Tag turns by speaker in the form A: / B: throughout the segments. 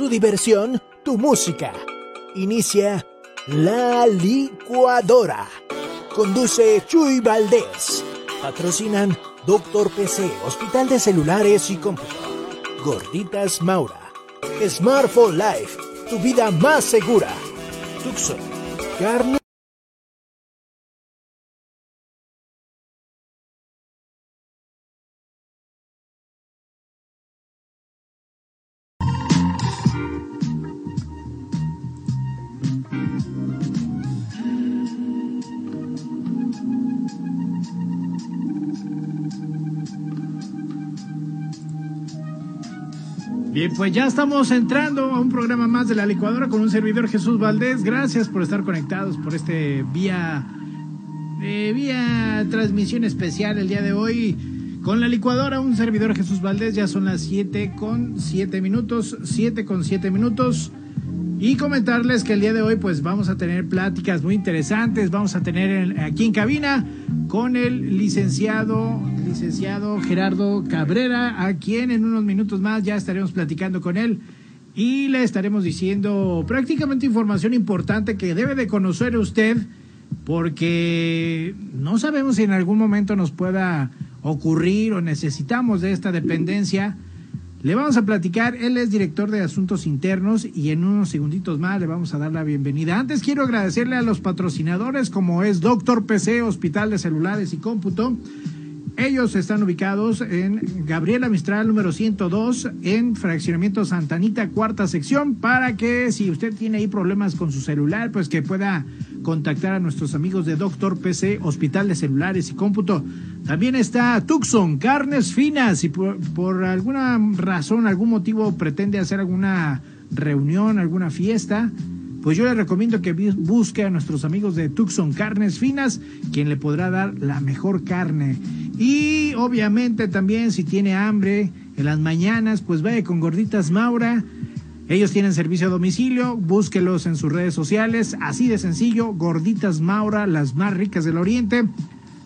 A: tu diversión, tu música. Inicia La Licuadora. Conduce Chuy Valdés. Patrocinan Doctor PC, Hospital de Celulares y Cómputo. Gorditas Maura. Smartphone Life, tu vida más segura. Tucson, carne
B: Bien, pues ya estamos entrando a un programa más de la licuadora con un servidor Jesús Valdés. Gracias por estar conectados por este vía eh, vía transmisión especial el día de hoy con la licuadora. Un servidor Jesús Valdés. Ya son las 7 con 7 minutos, 7 con 7 minutos. Y comentarles que el día de hoy pues vamos a tener pláticas muy interesantes, vamos a tener aquí en cabina con el licenciado, licenciado Gerardo Cabrera, a quien en unos minutos más ya estaremos platicando con él y le estaremos diciendo prácticamente información importante que debe de conocer usted porque no sabemos si en algún momento nos pueda ocurrir o necesitamos de esta dependencia le vamos a platicar, él es director de Asuntos Internos y en unos segunditos más le vamos a dar la bienvenida. Antes quiero agradecerle a los patrocinadores como es Doctor PC, Hospital de Celulares y Cómputo. Ellos están ubicados en Gabriela Mistral número 102 en Fraccionamiento Santanita, cuarta sección, para que si usted tiene ahí problemas con su celular, pues que pueda contactar a nuestros amigos de Doctor PC, Hospital de Celulares y Cómputo. También está Tucson, carnes finas, y por, alguna razón, algún motivo pretende hacer alguna reunión, alguna fiesta, pues yo le recomiendo que busque a nuestros amigos de Tucson Carnes Finas, quien le podrá dar la mejor carne. Y obviamente también si tiene hambre en las mañanas, pues vaya con Gorditas Maura. Ellos tienen servicio a domicilio, búsquelos en sus redes sociales, así de sencillo, Gorditas Maura, las más ricas del Oriente.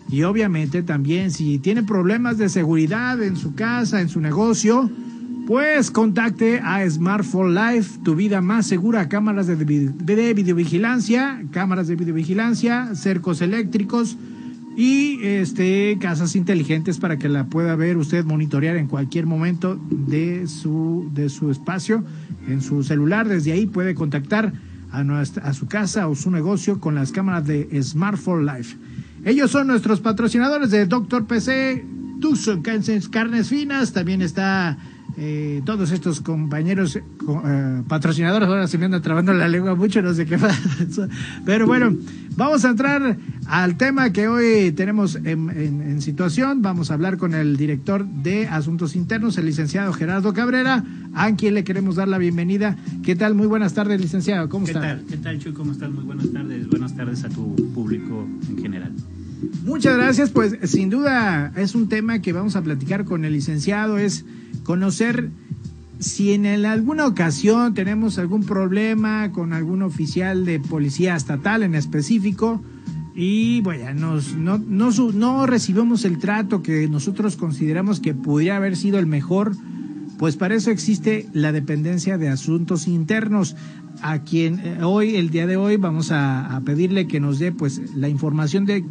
B: Y obviamente también si tiene problemas de seguridad en su casa, en su negocio, pues contacte a Smartphone Life, tu vida más segura, cámaras de, de videovigilancia, cámaras de videovigilancia, cercos eléctricos y este casas inteligentes para que la pueda ver usted monitorear en cualquier momento de su de su espacio en su celular. Desde ahí puede contactar a, nuestra, a su casa o su negocio con las cámaras de Smartphone Life. Ellos son nuestros patrocinadores de Doctor PC, Tucson Carnes Finas, también está eh, todos estos compañeros eh, patrocinadores, ahora se me anda trabando la lengua mucho, no sé qué pasa. Pero bueno, vamos a entrar al tema que hoy tenemos en, en, situación. Vamos a hablar con el director de Asuntos Internos, el licenciado Gerardo Cabrera, a quien le queremos dar la bienvenida. ¿Qué tal? Muy buenas tardes, licenciado. ¿Cómo está?
C: ¿Qué tal? ¿Qué tal, Chuy? ¿Cómo estás? Muy buenas tardes. Buenas tardes a tu público en general.
B: Muchas gracias, pues sin duda es un tema que vamos a platicar con el licenciado, es conocer si en alguna ocasión tenemos algún problema con algún oficial de policía estatal en específico y bueno, nos, no, no, no recibimos el trato que nosotros consideramos que pudiera haber sido el mejor, pues para eso existe la dependencia de asuntos internos a quien eh, hoy, el día de hoy, vamos a, a pedirle que nos dé pues la información de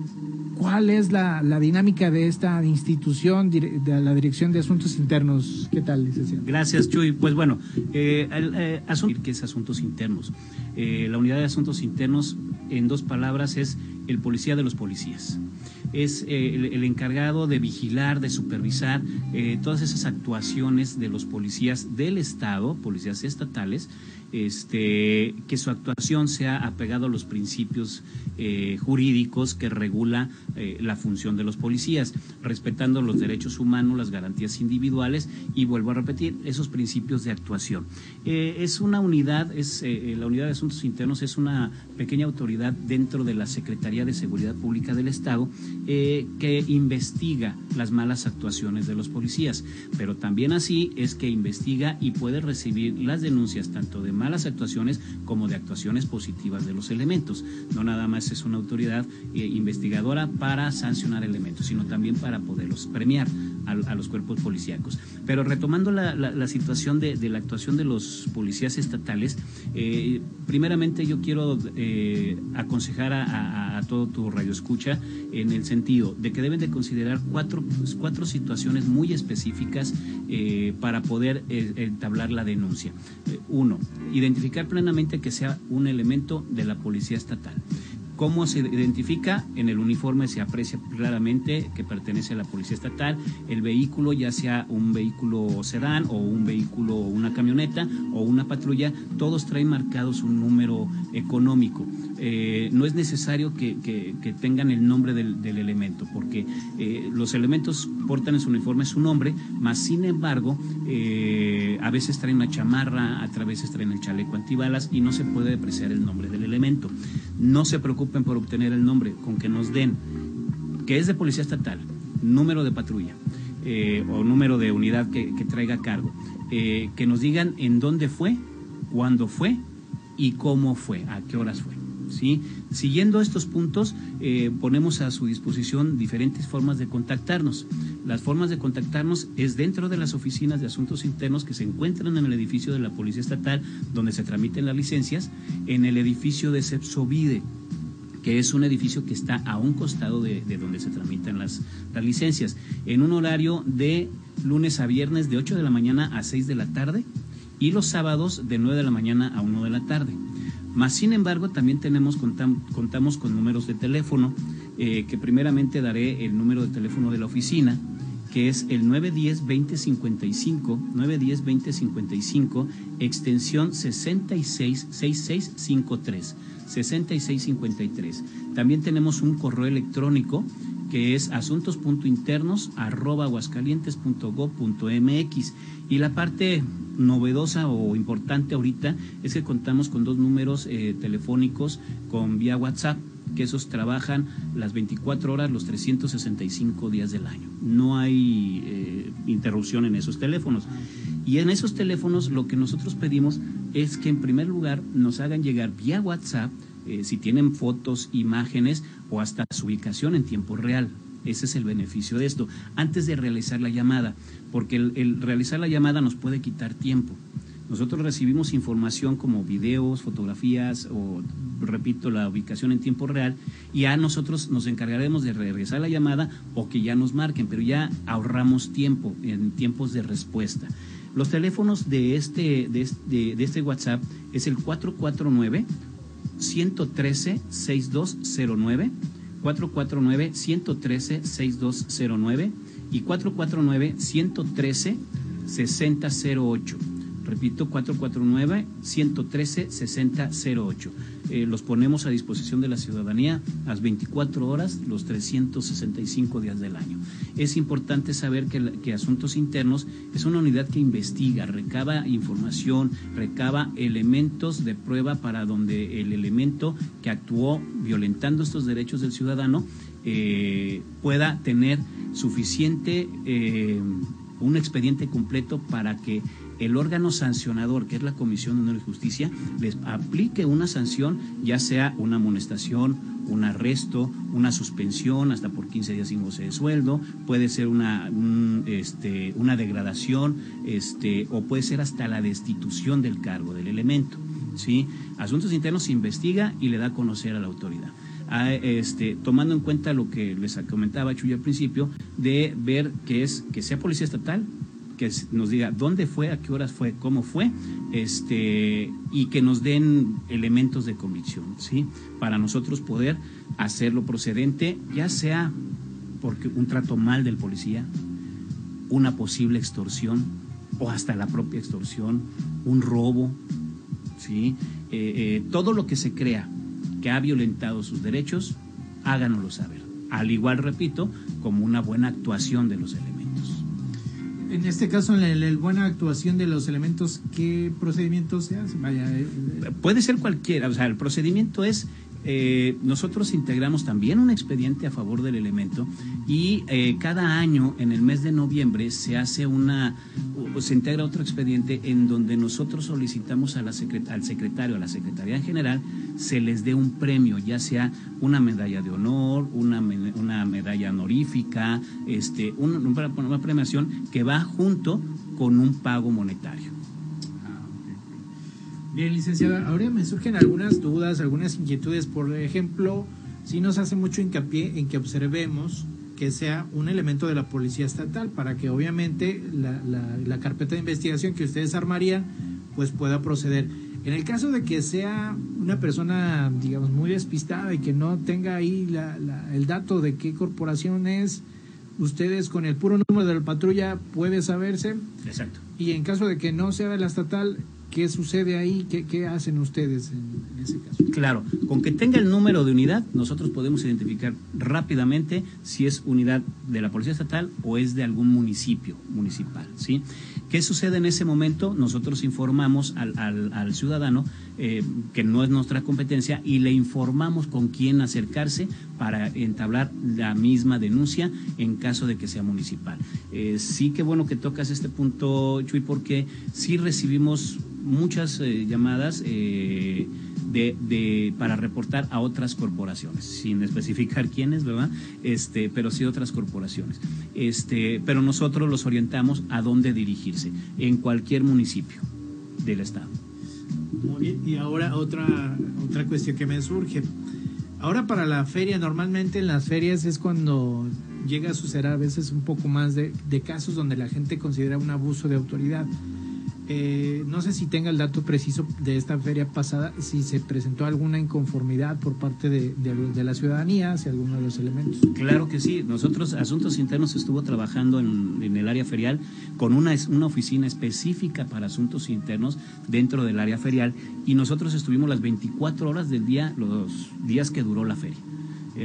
B: ¿Cuál es la, dinámica de esta institución, de la Dirección de Asuntos Internos? ¿Qué tal, licenciado?
C: Gracias, Chuy. Pues bueno, eh, eh ¿qué es Asuntos Internos? Eh, la unidad de Asuntos Internos, en dos palabras, es el policía de los policías es eh, el, encargado de vigilar, de supervisar todas esas actuaciones de los policías del Estado, policías estatales, este, que su actuación sea apegado a los principios eh, jurídicos que regula eh, la función de los policías, respetando los derechos humanos, las garantías individuales y vuelvo a repetir esos principios de actuación. Eh, es una unidad, es la unidad de asuntos internos es una pequeña autoridad dentro de la Secretaría de Seguridad Pública del Estado que investiga las malas actuaciones de los policías, pero también así es que investiga y puede recibir las denuncias tanto de malas actuaciones como de actuaciones positivas de los elementos. No nada más es una autoridad eh, investigadora para sancionar elementos, sino también para poderlos premiar. a, los cuerpos policíacos. Pero retomando la, situación de, la actuación de los policías estatales, eh, primeramente yo quiero eh, aconsejar a, todo tu radio escucha en el sentido de que deben de considerar cuatro, cuatro situaciones muy específicas para poder entablar la denuncia. uno, identificar plenamente que sea un elemento de la policía estatal. ¿Cómo se identifica? En el uniforme se aprecia claramente que pertenece a la Policía Estatal. El vehículo, ya sea un vehículo sedán o un vehículo, una camioneta o una patrulla, todos traen marcados un número económico. Eh, no es necesario que, tengan el nombre del, elemento, porque eh, los elementos portan en su uniforme su nombre, más sin embargo, eh, a veces traen una chamarra, a veces traen el chaleco antibalas y no se puede apreciar el nombre del elemento. No se preocupen por obtener el nombre, con que nos den que es de policía estatal, número de patrulla o número de unidad que, traiga cargo, que nos digan en dónde fue, cuándo fue y cómo fue, a qué horas fue. Siguiendo estos puntos, eh, ponemos a su disposición diferentes formas de contactarnos. Las formas de contactarnos es dentro de las oficinas de asuntos internos que se encuentran en el edificio de la Policía Estatal, donde se tramiten las licencias, en el edificio de Sepsovide que es un edificio que está a un costado de, donde se tramitan las, las, licencias, en un horario de lunes a viernes de 8 de la mañana a 6 de la tarde y los sábados de 9 de la mañana a 1 de la tarde. Más sin embargo, también tenemos, contamos con números de teléfono, eh, que primeramente daré el número de teléfono de la oficina, que es el 910-2055, 910-2055, extensión 666653, 6653. También tenemos un correo electrónico que es asuntos.internos arroba aguascalientes.gov.mx y la parte novedosa o importante ahorita es que contamos con dos números eh, telefónicos con vía WhatsApp que esos trabajan las 24 horas, los 365 días del año. No hay eh, interrupción en esos teléfonos. Y en esos teléfonos lo que nosotros pedimos es que en primer lugar nos hagan llegar vía WhatsApp eh, si tienen fotos, imágenes o hasta su ubicación en tiempo real. Ese es el beneficio de esto, antes de realizar la llamada, porque el, realizar la llamada nos puede quitar tiempo. Nosotros recibimos información como videos, fotografías o, repito, la ubicación en tiempo real y ya nosotros nos encargaremos de regresar la llamada o que ya nos marquen, pero ya ahorramos tiempo en tiempos de respuesta. Los teléfonos de este, de, de, este WhatsApp es el 449 113 6209 449 113 6209 y 449 113 6008 Repito, 449-113-6008. Eh, los ponemos a disposición de la ciudadanía las 24 horas, los 365 días del año. Es importante saber que, Asuntos Internos es una unidad que investiga, recaba información, recaba elementos de prueba para donde el elemento que actuó violentando estos derechos del ciudadano eh, pueda tener suficiente, eh, un expediente completo para que el órgano sancionador, que es la Comisión de Honor y Justicia, les aplique una sanción, ya sea una amonestación, un arresto, una suspensión hasta por 15 días sin goce de sueldo, puede ser una, este, una degradación este, o puede ser hasta la destitución del cargo, del elemento. ¿sí? Asuntos Internos se investiga y le da a conocer a la autoridad. este, tomando en cuenta lo que les comentaba Chuy al principio, de ver que es que sea policía estatal, que nos diga dónde fue, a qué horas fue, cómo fue, este, y que nos den elementos de convicción, ¿sí? Para nosotros poder hacerlo procedente, ya sea porque un trato mal del policía, una posible extorsión o hasta la propia extorsión, un robo, ¿sí? Eh, eh, todo lo que se crea que ha violentado sus derechos, háganoslo saber. Al igual, repito, como una buena actuación de los elementos
B: en este caso, en la, buena actuación de los elementos, ¿qué procedimiento se hace? Vaya,
C: eh, Puede ser cualquiera, o sea, el procedimiento es eh, nosotros integramos también un expediente a favor del elemento y eh, cada año en el mes de noviembre se hace una, se integra otro expediente en donde nosotros solicitamos al secretario, a la Secretaría en general, se les dé un premio, ya sea una medalla de honor, una, una medalla honorífica, este, una, una premiación que va junto con un pago monetario.
B: Bien, licenciada, ahora me surgen algunas dudas, algunas inquietudes. Por ejemplo, si nos hace mucho hincapié en que observemos que sea un elemento de la Policía Estatal para que obviamente la, la, carpeta de investigación que ustedes armarían pues pueda proceder. En el caso de que sea una persona, digamos, muy despistada y que no tenga ahí la, el dato de qué corporación es, ustedes con el puro número de la patrulla puede saberse.
C: Exacto.
B: Y en caso de que no sea de la estatal, ¿Qué sucede ahí? ¿Qué, hacen ustedes en, ese caso?
C: Claro, con que tenga el número de unidad, nosotros podemos identificar rápidamente si es unidad de la Policía Estatal o es de algún municipio municipal. ¿sí? ¿Qué sucede en ese momento? Nosotros informamos al, al, ciudadano eh, que no es nuestra competencia y le informamos con quién acercarse para entablar la misma denuncia en caso de que sea municipal. Eh, sí que bueno que tocas este punto, Chuy, porque sí recibimos muchas eh, llamadas eh, de, para reportar a otras corporaciones, sin especificar quiénes, ¿verdad? Este, pero sí otras corporaciones. Este, pero nosotros los orientamos a dónde dirigirse, en cualquier municipio del estado.
B: Muy bien, y ahora otra, otra cuestión que me surge. Ahora para la feria, normalmente en las ferias es cuando llega a suceder a veces un poco más de, de casos donde la gente considera un abuso de autoridad. Eh, no sé si tenga el dato preciso de esta feria pasada, si se presentó alguna inconformidad por parte de, la ciudadanía hacia alguno de los elementos.
C: Claro que sí. Nosotros, Asuntos Internos, estuvo trabajando en, el área ferial con una, una oficina específica para asuntos internos dentro del área ferial y nosotros estuvimos las 24 horas del día, los días que duró la feria.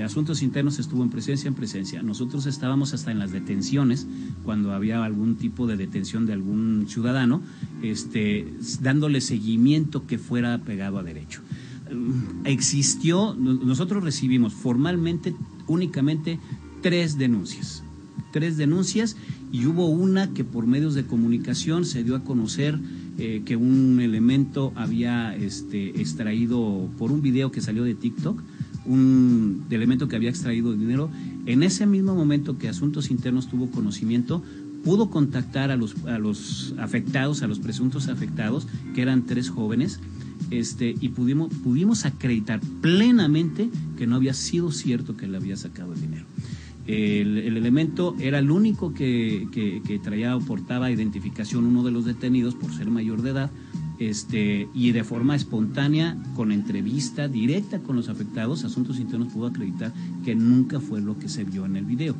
C: Asuntos Internos estuvo en presencia, en presencia. Nosotros estábamos hasta en las detenciones, cuando había algún tipo de detención de algún ciudadano, este, dándole seguimiento que fuera pegado a derecho. Existió, nosotros recibimos formalmente únicamente tres denuncias. Tres denuncias y hubo una que por medios de comunicación se dio a conocer eh, que un elemento había este, extraído por un video que salió de TikTok un elemento que había extraído dinero. En ese mismo momento que Asuntos Internos tuvo conocimiento, pudo contactar a los, a los afectados, a los presuntos afectados, que eran tres jóvenes, este, y pudimos, pudimos acreditar plenamente que no había sido cierto que le había sacado el dinero. El, elemento era el único que, que, que traía o portaba identificación uno de los detenidos por ser mayor de edad, este, y de forma espontánea, con entrevista directa con los afectados, Asuntos Internos pudo acreditar que nunca fue lo que se vio en el video.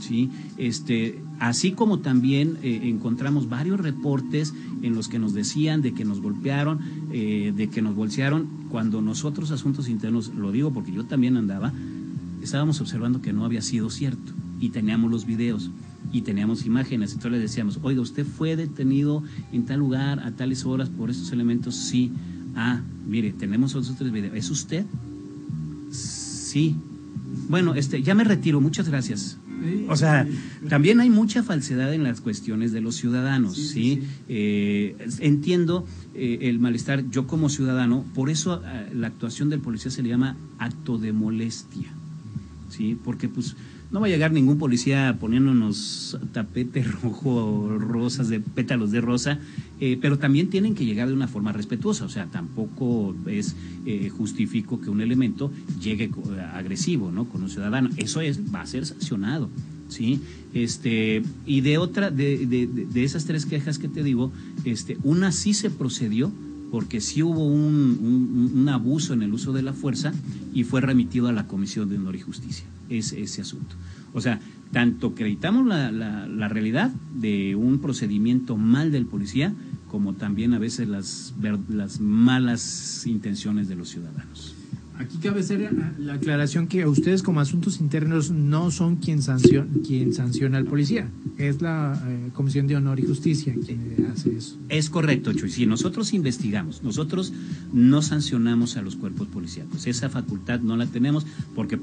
C: ¿sí? Este, así como también eh, encontramos varios reportes en los que nos decían de que nos golpearon, eh, de que nos bolsearon, cuando nosotros Asuntos Internos, lo digo porque yo también andaba, estábamos observando que no había sido cierto y teníamos los videos y teníamos imágenes. Entonces le decíamos, oiga, usted fue detenido en tal lugar a tales horas por estos elementos. Sí. Ah, mire, tenemos otros tres videos. ¿Es usted? Sí. Bueno, este, ya me retiro. Muchas gracias. O sea, también hay mucha falsedad en las cuestiones de los ciudadanos, ¿sí? Eh, entiendo eh, el malestar, yo como ciudadano, por eso eh, la actuación del policía se le llama acto de molestia, ¿sí? Porque pues no va a llegar ningún policía poniéndonos tapete rojo, rosas de pétalos de rosa, eh, pero también tienen que llegar de una forma respetuosa, o sea, tampoco es eh, justifico que un elemento llegue agresivo, ¿no? Con un ciudadano, eso es va a ser sancionado, sí, este y de otra de, de, de esas tres quejas que te digo, este una sí se procedió porque sí hubo un, un, abuso en el uso de la fuerza y fue remitido a la Comisión de Honor y Justicia ese, ese asunto. O sea, tanto acreditamos la, la, realidad de un procedimiento mal del policía, como también a veces las, las malas intenciones de los ciudadanos.
B: Aquí cabe hacer la aclaración que ustedes como asuntos internos no son quien sanciona, quien sanciona al policía, es la eh, Comisión de Honor y Justicia quien hace eso.
C: Es correcto, Chuy. Si nosotros investigamos, nosotros no sancionamos a los cuerpos policíacos. Esa facultad no la tenemos porque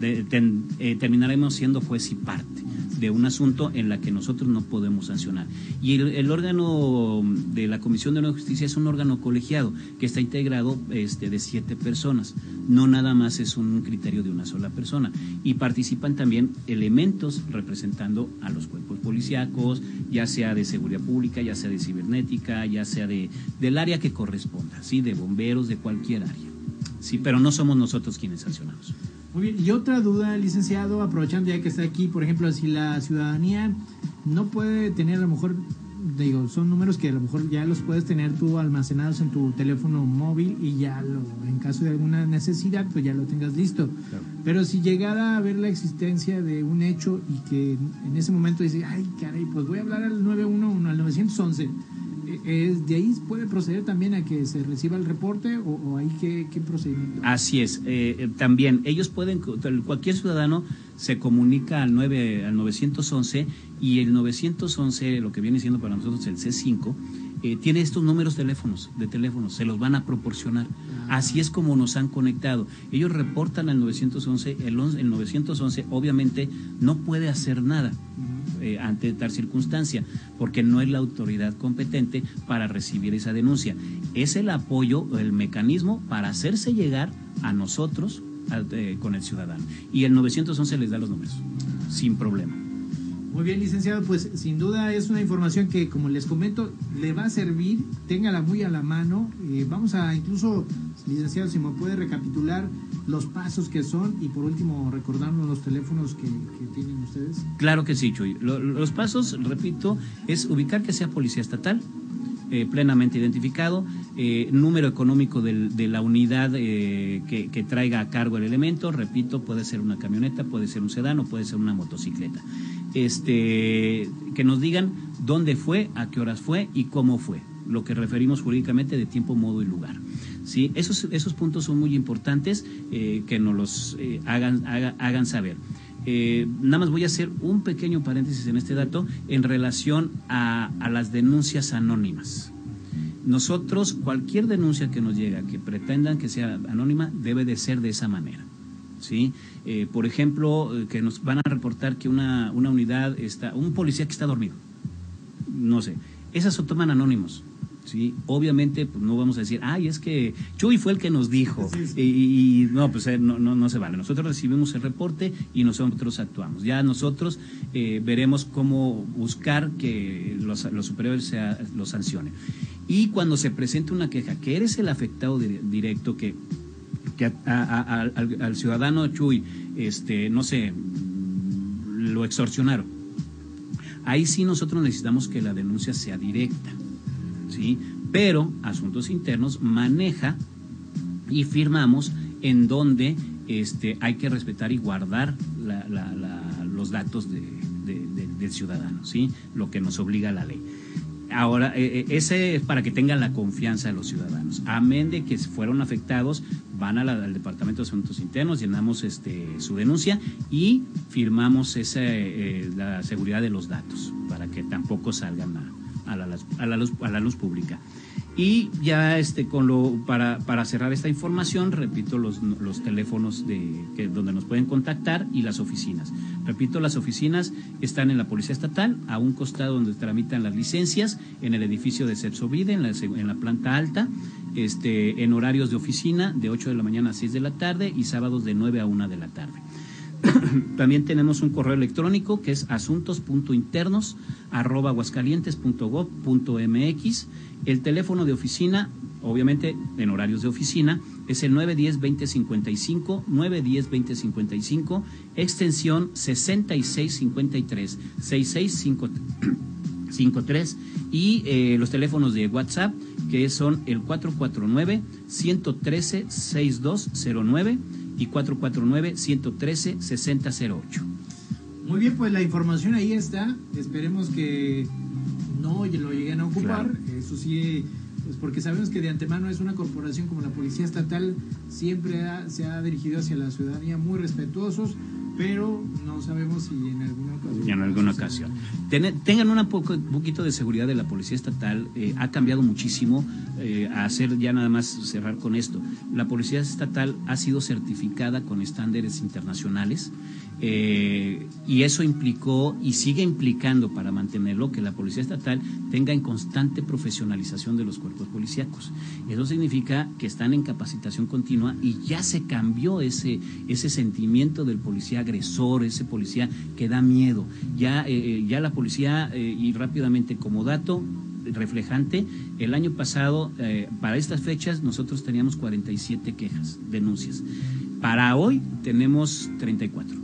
C: eh, terminaremos siendo juez y parte de un asunto en la que nosotros no podemos sancionar. Y el, órgano de la Comisión de Honor y Justicia es un órgano colegiado que está integrado este, de siete personas no nada más es un criterio de una sola persona. Y participan también elementos representando a los cuerpos policíacos, ya sea de seguridad pública, ya sea de cibernética, ya sea de, del área que corresponda, ¿sí? de bomberos, de cualquier área. Sí, pero no somos nosotros quienes sancionamos.
B: Muy bien, y otra duda, licenciado, aprovechando ya que está aquí, por ejemplo, si la ciudadanía no puede tener a lo mejor digo, son números que a lo mejor ya los puedes tener tú almacenados en tu teléfono móvil y ya lo, en caso de alguna necesidad, pues ya lo tengas listo. Pero si llegara a ver la existencia de un hecho y que en ese momento dice, ay, caray, pues voy a hablar al 911, al 911 es, ¿de ahí puede proceder también a que se reciba el reporte o, hay qué, procedimiento?
C: Así es, eh, eh, también ellos pueden, cualquier ciudadano se comunica al, 9, al 911 y el 911, lo que viene siendo para nosotros el C5, eh, tiene estos números teléfonos, de teléfonos, se los van a proporcionar. Ah. Así es como nos han conectado. Ellos reportan al 911, el, el 911 obviamente no puede hacer nada eh, ante tal circunstancia, porque no es la autoridad competente para recibir esa denuncia. Es el apoyo, el mecanismo para hacerse llegar a nosotros eh, con el ciudadano. Y el 911 les da los números, sin problema.
B: Muy bien, licenciado, pues sin duda es una información que, como les comento, le va a servir, téngala muy a la mano. Eh, vamos a incluso, licenciado, si me puede recapitular los pasos que son y por último recordarnos los teléfonos que, tienen ustedes.
C: Claro que sí, Chuy. los pasos, repito, es ubicar que sea policía estatal, eh, plenamente identificado, eh, número económico de la unidad que, traiga a cargo el elemento, repito, puede ser una camioneta, puede ser un sedán puede ser una motocicleta este, que nos digan dónde fue, a qué horas fue y cómo fue, lo que referimos jurídicamente de tiempo, modo y lugar. ¿sí? Esos, esos puntos son muy importantes eh, que nos los eh, hagan, hagan saber. Eh, nada más voy a hacer un pequeño paréntesis en este dato en relación a, a las denuncias anónimas. Nosotros, cualquier denuncia que nos llega que pretendan que sea anónima, debe de ser de esa manera. ¿Sí? Eh, por ejemplo, eh, que nos van a reportar que una, una unidad está, un policía que está dormido, no sé, esas se toman anónimos. ¿sí? Obviamente, pues no vamos a decir, ay, es que Chuy fue el que nos dijo. Y, no, pues eh, no, no, no, se vale. Nosotros recibimos el reporte y nosotros actuamos. Ya nosotros veremos cómo buscar que los, los superiores sea, lo sancionen. Y cuando se presente una queja, que eres el afectado directo, que que al, ciudadano Chuy, este, no sé, lo extorsionaron. Ahí sí nosotros necesitamos que la denuncia sea directa, ¿sí? Pero Asuntos Internos maneja y firmamos en donde este, hay que respetar y guardar los datos del ciudadano, ¿sí? Lo que nos obliga la ley. Ahora, eh, eh, ese es para que tengan la confianza de los ciudadanos. Amén de que fueron afectados, van al Departamento de Asuntos Internos, llenamos este, su denuncia y firmamos esa, eh, la seguridad de los datos para que tampoco salgan a, la, a, la, luz, a la luz pública. Y ya este con lo para, para cerrar esta información, repito los, los teléfonos de donde nos pueden contactar y las oficinas. Repito, las oficinas están en la Policía Estatal, a un costado donde tramitan las licencias, en el edificio de Cepsovide, en la, en la planta alta, este, en horarios de oficina de 8 de la mañana a 6 de la tarde y sábados de 9 a 1 de la tarde. También tenemos un correo electrónico que es asuntos.internos El teléfono de oficina, obviamente en horarios de oficina, es el 910-2055, 910-2055, extensión 6653, 6653 y eh, los teléfonos de WhatsApp que son el 449-113-6209 y 449-113-6008.
B: Muy bien, pues la información ahí está. Esperemos que no lo lleguen a ocupar. Eso sí, pues porque sabemos que de antemano es una corporación como la Policía Estatal, siempre se ha dirigido hacia la ciudadanía muy respetuosos, pero no sabemos si en alguna ocasión.
C: En alguna ocasión. tengan un poco, poquito de seguridad de la Policía Estatal. Eh, ha cambiado muchísimo eh, a hacer ya nada más cerrar con esto. La Policía Estatal ha sido certificada con estándares internacionales. Eh, y eso implicó y sigue implicando para mantenerlo que la Policía Estatal tenga en constante profesionalización de los cuerpos policíacos. Eso significa que están en capacitación continua y ya se cambió ese, ese sentimiento del policía agresor, ese policía que da miedo. Ya, eh, eh, ya la policía, y rápidamente como dato, reflejante, el año pasado, para estas fechas, nosotros teníamos 47 quejas, denuncias. Para hoy tenemos 34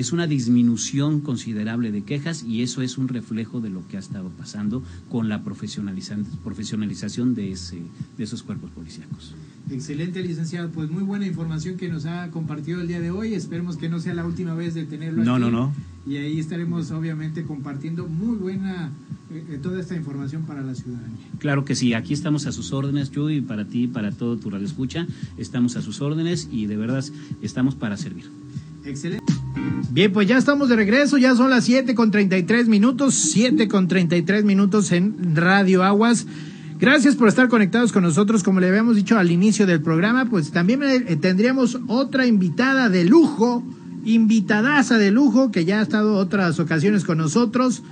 C: es una disminución considerable de quejas y eso es un reflejo de lo que ha estado pasando con la profesionalización de, ese, de esos cuerpos policíacos.
B: Excelente, licenciado. Pues muy buena información que nos ha compartido el día de hoy. Esperemos que no sea la última vez de tenerlo
C: no, No, no,
B: Y ahí estaremos obviamente compartiendo muy buena eh, eh, toda esta información para la ciudadanía.
C: Claro que sí. Aquí estamos a sus órdenes, y para ti, para todo tu radio escucha. Estamos a sus órdenes y de verdad estamos para servir.
B: Excelente. Bien, pues ya estamos de regreso, ya son las 7 con 33 minutos, 7 con 33 minutos en Radio Aguas. Gracias por estar conectados con nosotros, como le habíamos dicho al inicio del programa, pues también eh, tendríamos otra invitada de lujo, invitadaza de lujo, que ya ha estado otras ocasiones con nosotros.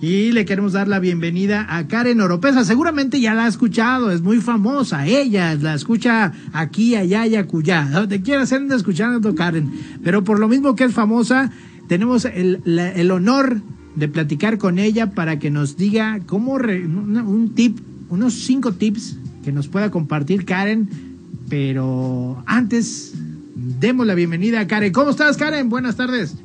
B: Y le queremos dar la bienvenida a Karen Oropesa. Seguramente ya la ha escuchado, es muy famosa. Ella la escucha aquí, allá y acullá. Donde quiera se anda escuchando Karen. Pero por lo mismo que es famosa, tenemos el, el honor de platicar con ella para que nos diga cómo un tip, unos cinco tips que nos pueda compartir Karen. Pero antes, demos la bienvenida a Karen. ¿Cómo estás, Karen? Buenas tardes.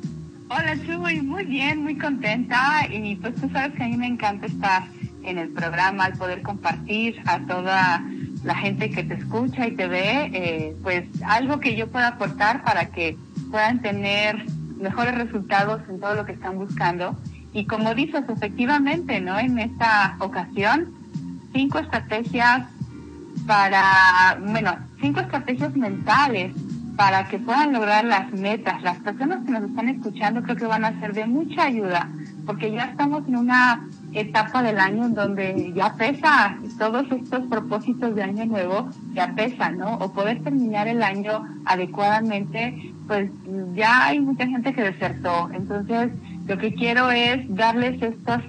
D: Hola, Chuy, muy bien, muy contenta y pues tú sabes que a mí me encanta estar en el programa, al poder compartir a toda la gente que te escucha y te ve, eh, pues algo que yo pueda aportar para que puedan tener mejores resultados en todo lo que están buscando. Y como dices, efectivamente, ¿no? En esta ocasión, cinco estrategias para, bueno, cinco estrategias mentales para que puedan lograr las metas. Las personas que nos están escuchando creo que van a ser de mucha ayuda, porque ya estamos en una etapa del año en donde ya pesa todos estos propósitos de año nuevo, ya pesa, ¿no? O poder terminar el año adecuadamente, pues ya hay mucha gente que desertó. Entonces, lo que quiero es darles estos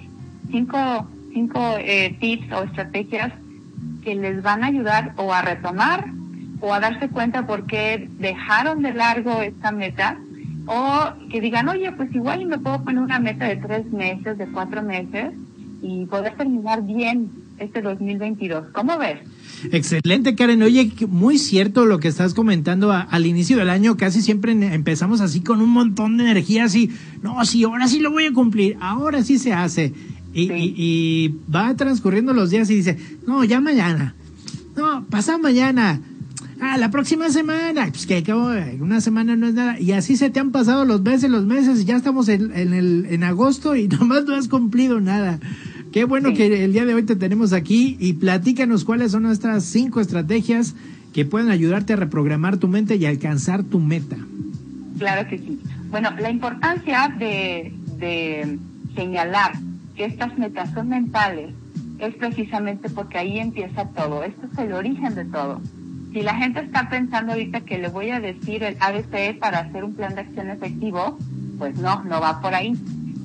D: cinco, cinco eh, tips o estrategias que les van a ayudar o a retomar o a darse cuenta por qué dejaron de largo esta meta o que digan, oye, pues igual me puedo poner una meta de tres meses, de cuatro meses y poder terminar bien este 2022. ¿Cómo ves?
B: Excelente, Karen. Oye, muy cierto lo que estás comentando al inicio del año. Casi siempre empezamos así con un montón de energía, así, no, sí, ahora sí lo voy a cumplir, ahora sí se hace. Y, y va transcurriendo los días y dice, no, ya mañana, no, pasa mañana, ah, la próxima semana, pues que acabo, una semana no es nada, y así se te han pasado los meses, los meses, ya estamos en, el, en agosto y nomás no has cumplido nada. Qué bueno que el día de hoy te tenemos aquí y platícanos cuáles son nuestras cinco estrategias que pueden ayudarte a reprogramar tu mente y alcanzar tu meta.
D: Claro que sí. Bueno, la importancia de, de señalar que estas metas son mentales es precisamente porque ahí empieza todo. Esto es el origen de todo si la gente está pensando ahorita que le voy a decir el ABC para hacer un plan de acción efectivo, pues no, no va por ahí.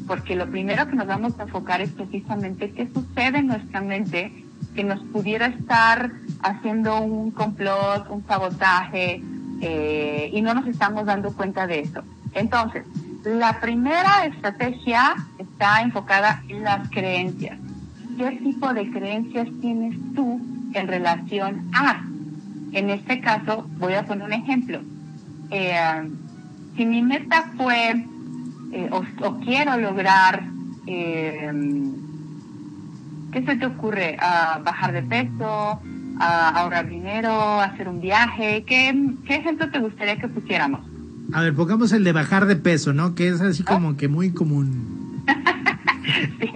D: Porque lo primero que nos vamos a enfocar es precisamente qué sucede en nuestra mente que nos pudiera estar haciendo un complot, un sabotaje, eh, y no nos estamos dando cuenta de eso. Entonces, la primera estrategia está enfocada en las creencias. ¿Qué tipo de creencias tienes tú en relación a en este caso, voy a poner un ejemplo. Eh, si mi meta fue eh, o, quiero lograr, eh, ¿qué se te ocurre? ¿A bajar de peso, a ahorrar dinero, hacer un viaje. ¿Qué, ¿Qué ejemplo te gustaría que pusiéramos?
B: A ver, pongamos el de bajar de peso, ¿no? Que es así como que muy común.
D: sí.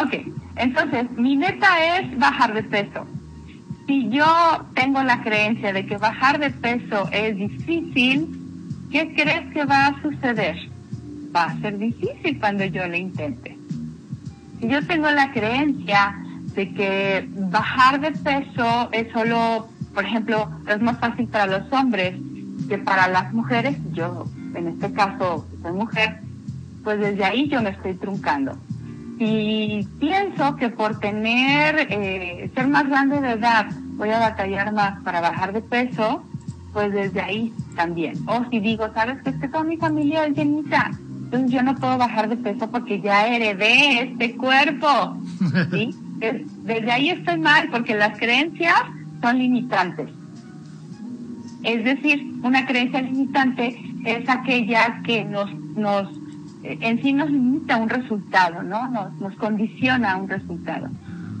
D: Ok, entonces mi meta es bajar de peso si yo tengo la creencia de que bajar de peso es difícil, ¿qué crees que va a suceder? Va a ser difícil cuando yo lo intente. Si yo tengo la creencia de que bajar de peso es solo, por ejemplo, es más fácil para los hombres que para las mujeres, yo en este caso soy mujer, pues desde ahí yo me estoy truncando. Y pienso que por tener, eh, ser más grande de edad, voy a batallar más para bajar de peso, pues desde ahí también. O si digo, ¿sabes que es que toda mi familia es llenita? Entonces yo no puedo bajar de peso porque ya heredé este cuerpo. ¿sí? desde ahí estoy mal porque las creencias son limitantes. Es decir, una creencia limitante es aquella que nos, nos en sí nos limita un resultado, ¿no? Nos, nos condiciona un resultado.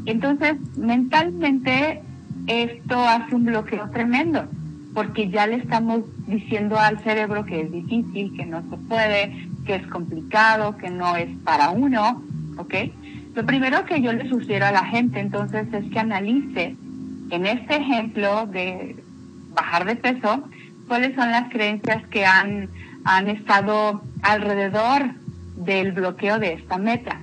D: Entonces, mentalmente, esto hace un bloqueo tremendo, porque ya le estamos diciendo al cerebro que es difícil, que no se puede, que es complicado, que no es para uno, ¿ok? Lo primero que yo le sugiero a la gente entonces es que analice en este ejemplo de bajar de peso, cuáles son las creencias que han han estado alrededor del bloqueo de esta meta.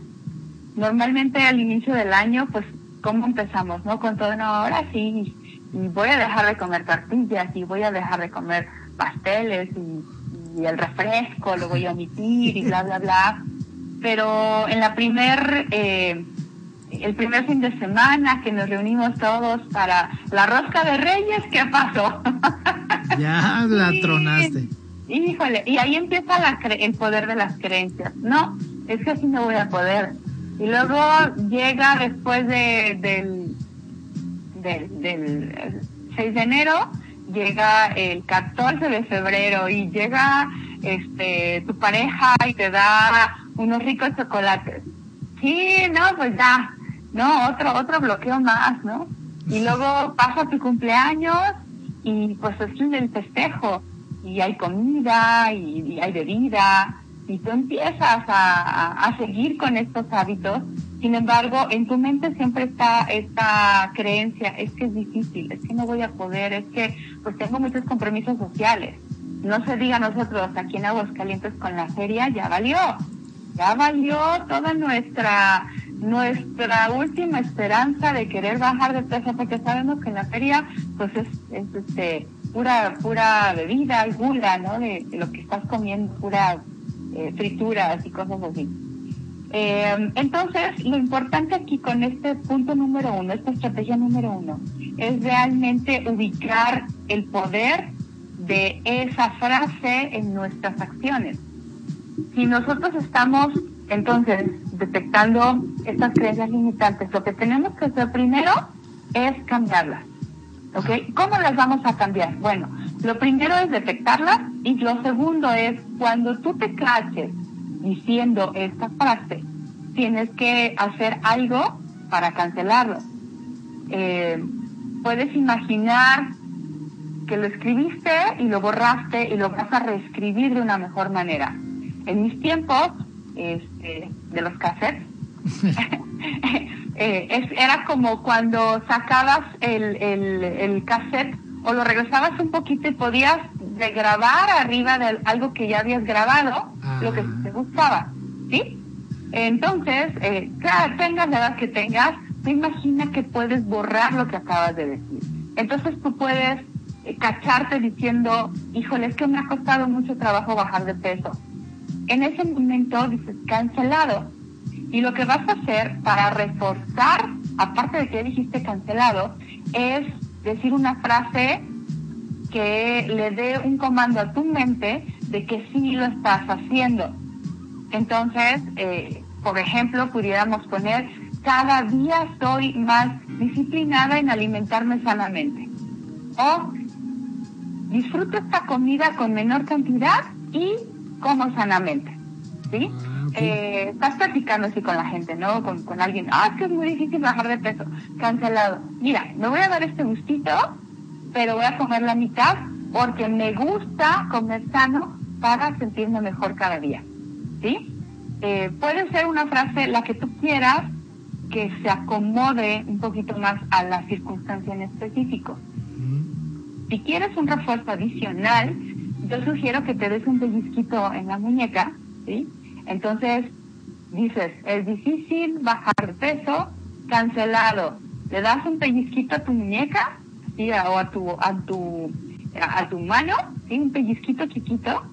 D: Normalmente al inicio del año, pues, ¿cómo empezamos? ¿No? Con todo, no, ahora sí, y voy a dejar de comer tortillas y voy a dejar de comer pasteles y, el refresco lo voy a omitir y bla, bla, bla. Pero en la primer, eh, el primer fin de semana que nos reunimos todos para la rosca de reyes, ¿qué pasó?
B: Ya la tronaste.
D: Híjole, y ahí empieza el poder de las creencias. No, es que así no voy a poder. Y luego llega después de, del, del, 6 de enero, llega el 14 de febrero y llega este tu pareja y te da unos ricos chocolates. Sí, no, pues ya, no, otro, otro bloqueo más, ¿no? Y luego pasa tu cumpleaños y pues es el festejo y hay comida y, hay bebida y tú empiezas a, a, seguir con estos hábitos, sin embargo, en tu mente siempre está esta creencia, es que es difícil, es que no voy a poder, es que pues tengo muchos compromisos sociales. No se diga nosotros aquí en Aguascalientes con la feria, ya valió, ya valió toda nuestra nuestra última esperanza de querer bajar de peso porque sabemos que en la feria pues es, es este pura, pura bebida, gula, ¿no? De, lo que estás comiendo, pura eh, frituras y cosas así. Eh, entonces, lo importante aquí con este punto número uno, esta estrategia número uno, es realmente ubicar el poder de esa frase en nuestras acciones. Si nosotros estamos entonces detectando estas creencias limitantes, lo que tenemos que hacer primero es cambiarlas. ¿Ok? ¿Cómo las vamos a cambiar? Bueno, lo primero es detectarlas y lo segundo es cuando tú te caches diciendo esta frase, tienes que hacer algo para cancelarlo. Eh, puedes imaginar que lo escribiste y lo borraste y lo vas a reescribir de una mejor manera. En mis tiempos este, de los cassettes, Eh, era como cuando sacabas el, el, cassette o lo regresabas un poquito y podías grabar arriba de algo que ya habías grabado, lo que te gustaba, ¿sí? Entonces, eh, claro, tengas la edad que tengas, te imagina que puedes borrar lo que acabas de decir. Entonces tú puedes eh, cacharte diciendo, híjole, es que me ha costado mucho trabajo bajar de peso. En ese momento dices, cancelado y lo que vas a hacer para reforzar, aparte de que dijiste cancelado, es decir una frase que le dé un comando a tu mente de que sí lo estás haciendo. Entonces, eh, por ejemplo, pudiéramos poner, cada día soy más disciplinada en alimentarme sanamente. O disfruto esta comida con menor cantidad y como sanamente. ¿Sí? Eh, estás platicando así con la gente, ¿no? Con, con alguien, ah, es que es muy difícil bajar de peso, cancelado. Mira, me voy a dar este gustito, pero voy a comer la mitad porque me gusta comer sano para sentirme mejor cada día, ¿sí? Eh, puede ser una frase la que tú quieras, que se acomode un poquito más a la circunstancia en específico. Si quieres un refuerzo adicional, yo sugiero que te des un pellizquito en la muñeca, ¿sí? Entonces, dices, es difícil bajar de peso, cancelado. Le das un pellizquito a tu muñeca, ¿sí? O a tu, a tu, a tu mano, ¿sí? Un pellizquito chiquito,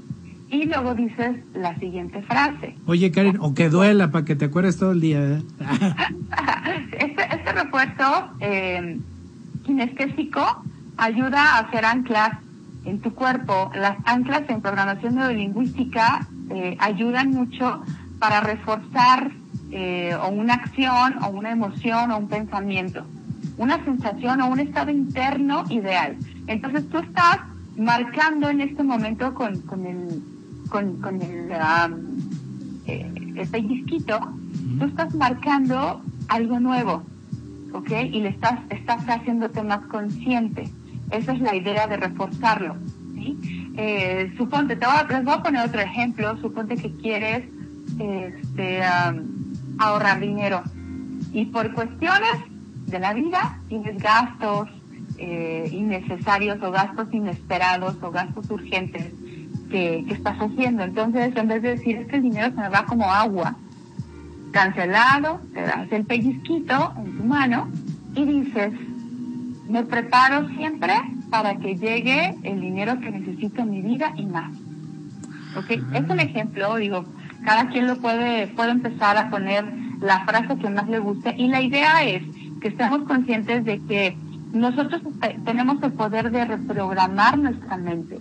D: y luego dices la siguiente frase.
B: Oye, Karen, o que duela para que te acuerdes todo el día. ¿eh?
D: este, este refuerzo eh, kinestésico ayuda a hacer anclas en tu cuerpo. Las anclas en programación neurolingüística eh, ayudan mucho para reforzar eh, o una acción o una emoción o un pensamiento, una sensación o un estado interno ideal. Entonces tú estás marcando en este momento con, con el con, con el, eh, el pellizquito, tú estás marcando algo nuevo, ¿ok? Y le estás, estás haciéndote más consciente. Esa es la idea de reforzarlo, ¿sí? Eh, suponte, te voy a, les voy a poner otro ejemplo, suponte que quieres este, ahorrar dinero y por cuestiones de la vida tienes gastos eh, innecesarios o gastos inesperados o gastos urgentes que, estás haciendo. Entonces, en vez de decir es que el dinero se me va como agua, cancelado, te das el pellizquito en tu mano y dices, me preparo siempre para que llegue el dinero que necesito en mi vida y más. ¿Ok? Es un ejemplo, digo, cada quien lo puede, puede empezar a poner la frase que más le guste y la idea es que estemos conscientes de que nosotros tenemos el poder de reprogramar nuestra mente.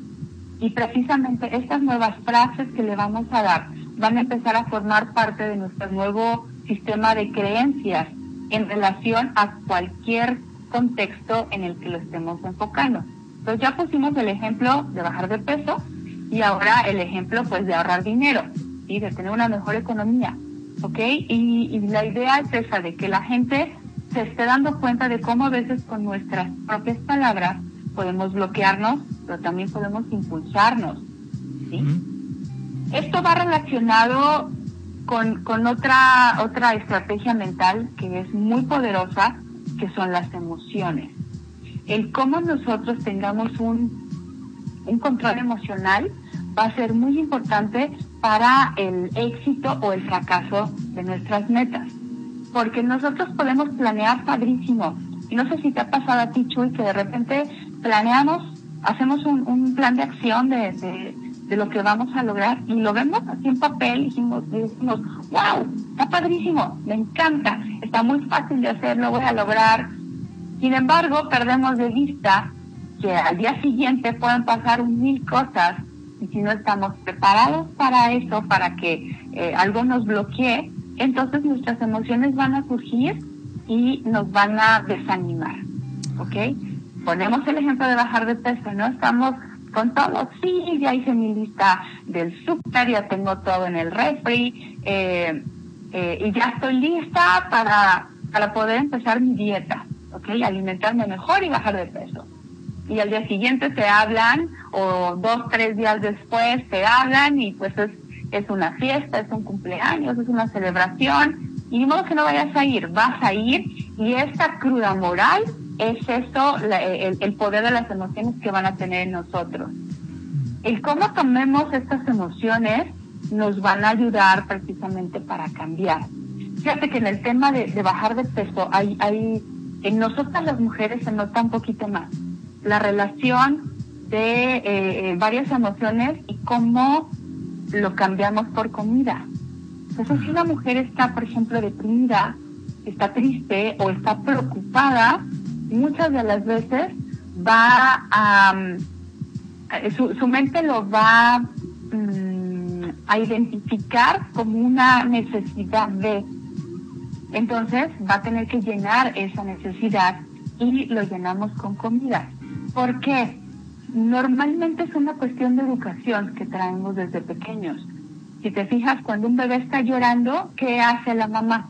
D: Y precisamente estas nuevas frases que le vamos a dar van a empezar a formar parte de nuestro nuevo sistema de creencias en relación a cualquier contexto en el que lo estemos enfocando. Entonces ya pusimos el ejemplo de bajar de peso y ahora el ejemplo pues de ahorrar dinero y de tener una mejor economía. ¿Ok? Y, y la idea es esa, de que la gente se esté dando cuenta de cómo a veces con nuestras propias palabras podemos bloquearnos, pero también podemos impulsarnos. ¿sí? Esto va relacionado con, con otra, otra estrategia mental que es muy poderosa, que son las emociones. El cómo nosotros tengamos un, un control emocional va a ser muy importante para el éxito o el fracaso de nuestras metas. Porque nosotros podemos planear padrísimo. No sé si te ha pasado a ti, Chuy, que de repente planeamos, hacemos un, plan de acción de, lo que vamos a lograr y lo vemos así en papel y decimos, decimos, wow, está padrísimo, me encanta, está muy fácil de hacer, lo voy a lograr. Sin embargo, perdemos de vista que al día siguiente pueden pasar mil cosas y si no estamos preparados para eso, para que eh, algo nos bloquee, entonces nuestras emociones van a surgir y nos van a desanimar. ¿Ok? ponemos el ejemplo de bajar de peso, ¿no? Estamos con todo, sí, ya hice mi lista del súper, ya tengo todo en el refri, eh, eh, y ya estoy lista para, para poder empezar mi dieta, ¿ok? Alimentarme mejor y bajar de peso. Y al día siguiente te hablan, o dos, tres días después te hablan, y pues es, es una fiesta, es un cumpleaños, es una celebración, y ni modo que no vayas a ir, vas a ir, y esta cruda moral es eso, el, poder de las emociones que van a tener en nosotros. El cómo tomemos estas emociones nos van a ayudar precisamente para cambiar. Fíjate que en el tema de, bajar de peso, hay, hay, en nosotras las mujeres se nota un poquito más la relación de eh, eh, varias emociones y cómo lo cambiamos por comida. Entonces, si una mujer está, por ejemplo, deprimida, está triste o está preocupada, muchas de las veces va a, mm, su, mente lo va mm, a identificar como una necesidad de, entonces va a tener que llenar esa necesidad y lo llenamos con comida. ¿Por qué? Normalmente es una cuestión de educación que traemos desde pequeños. Si te fijas, cuando un bebé está llorando, ¿qué hace la mamá?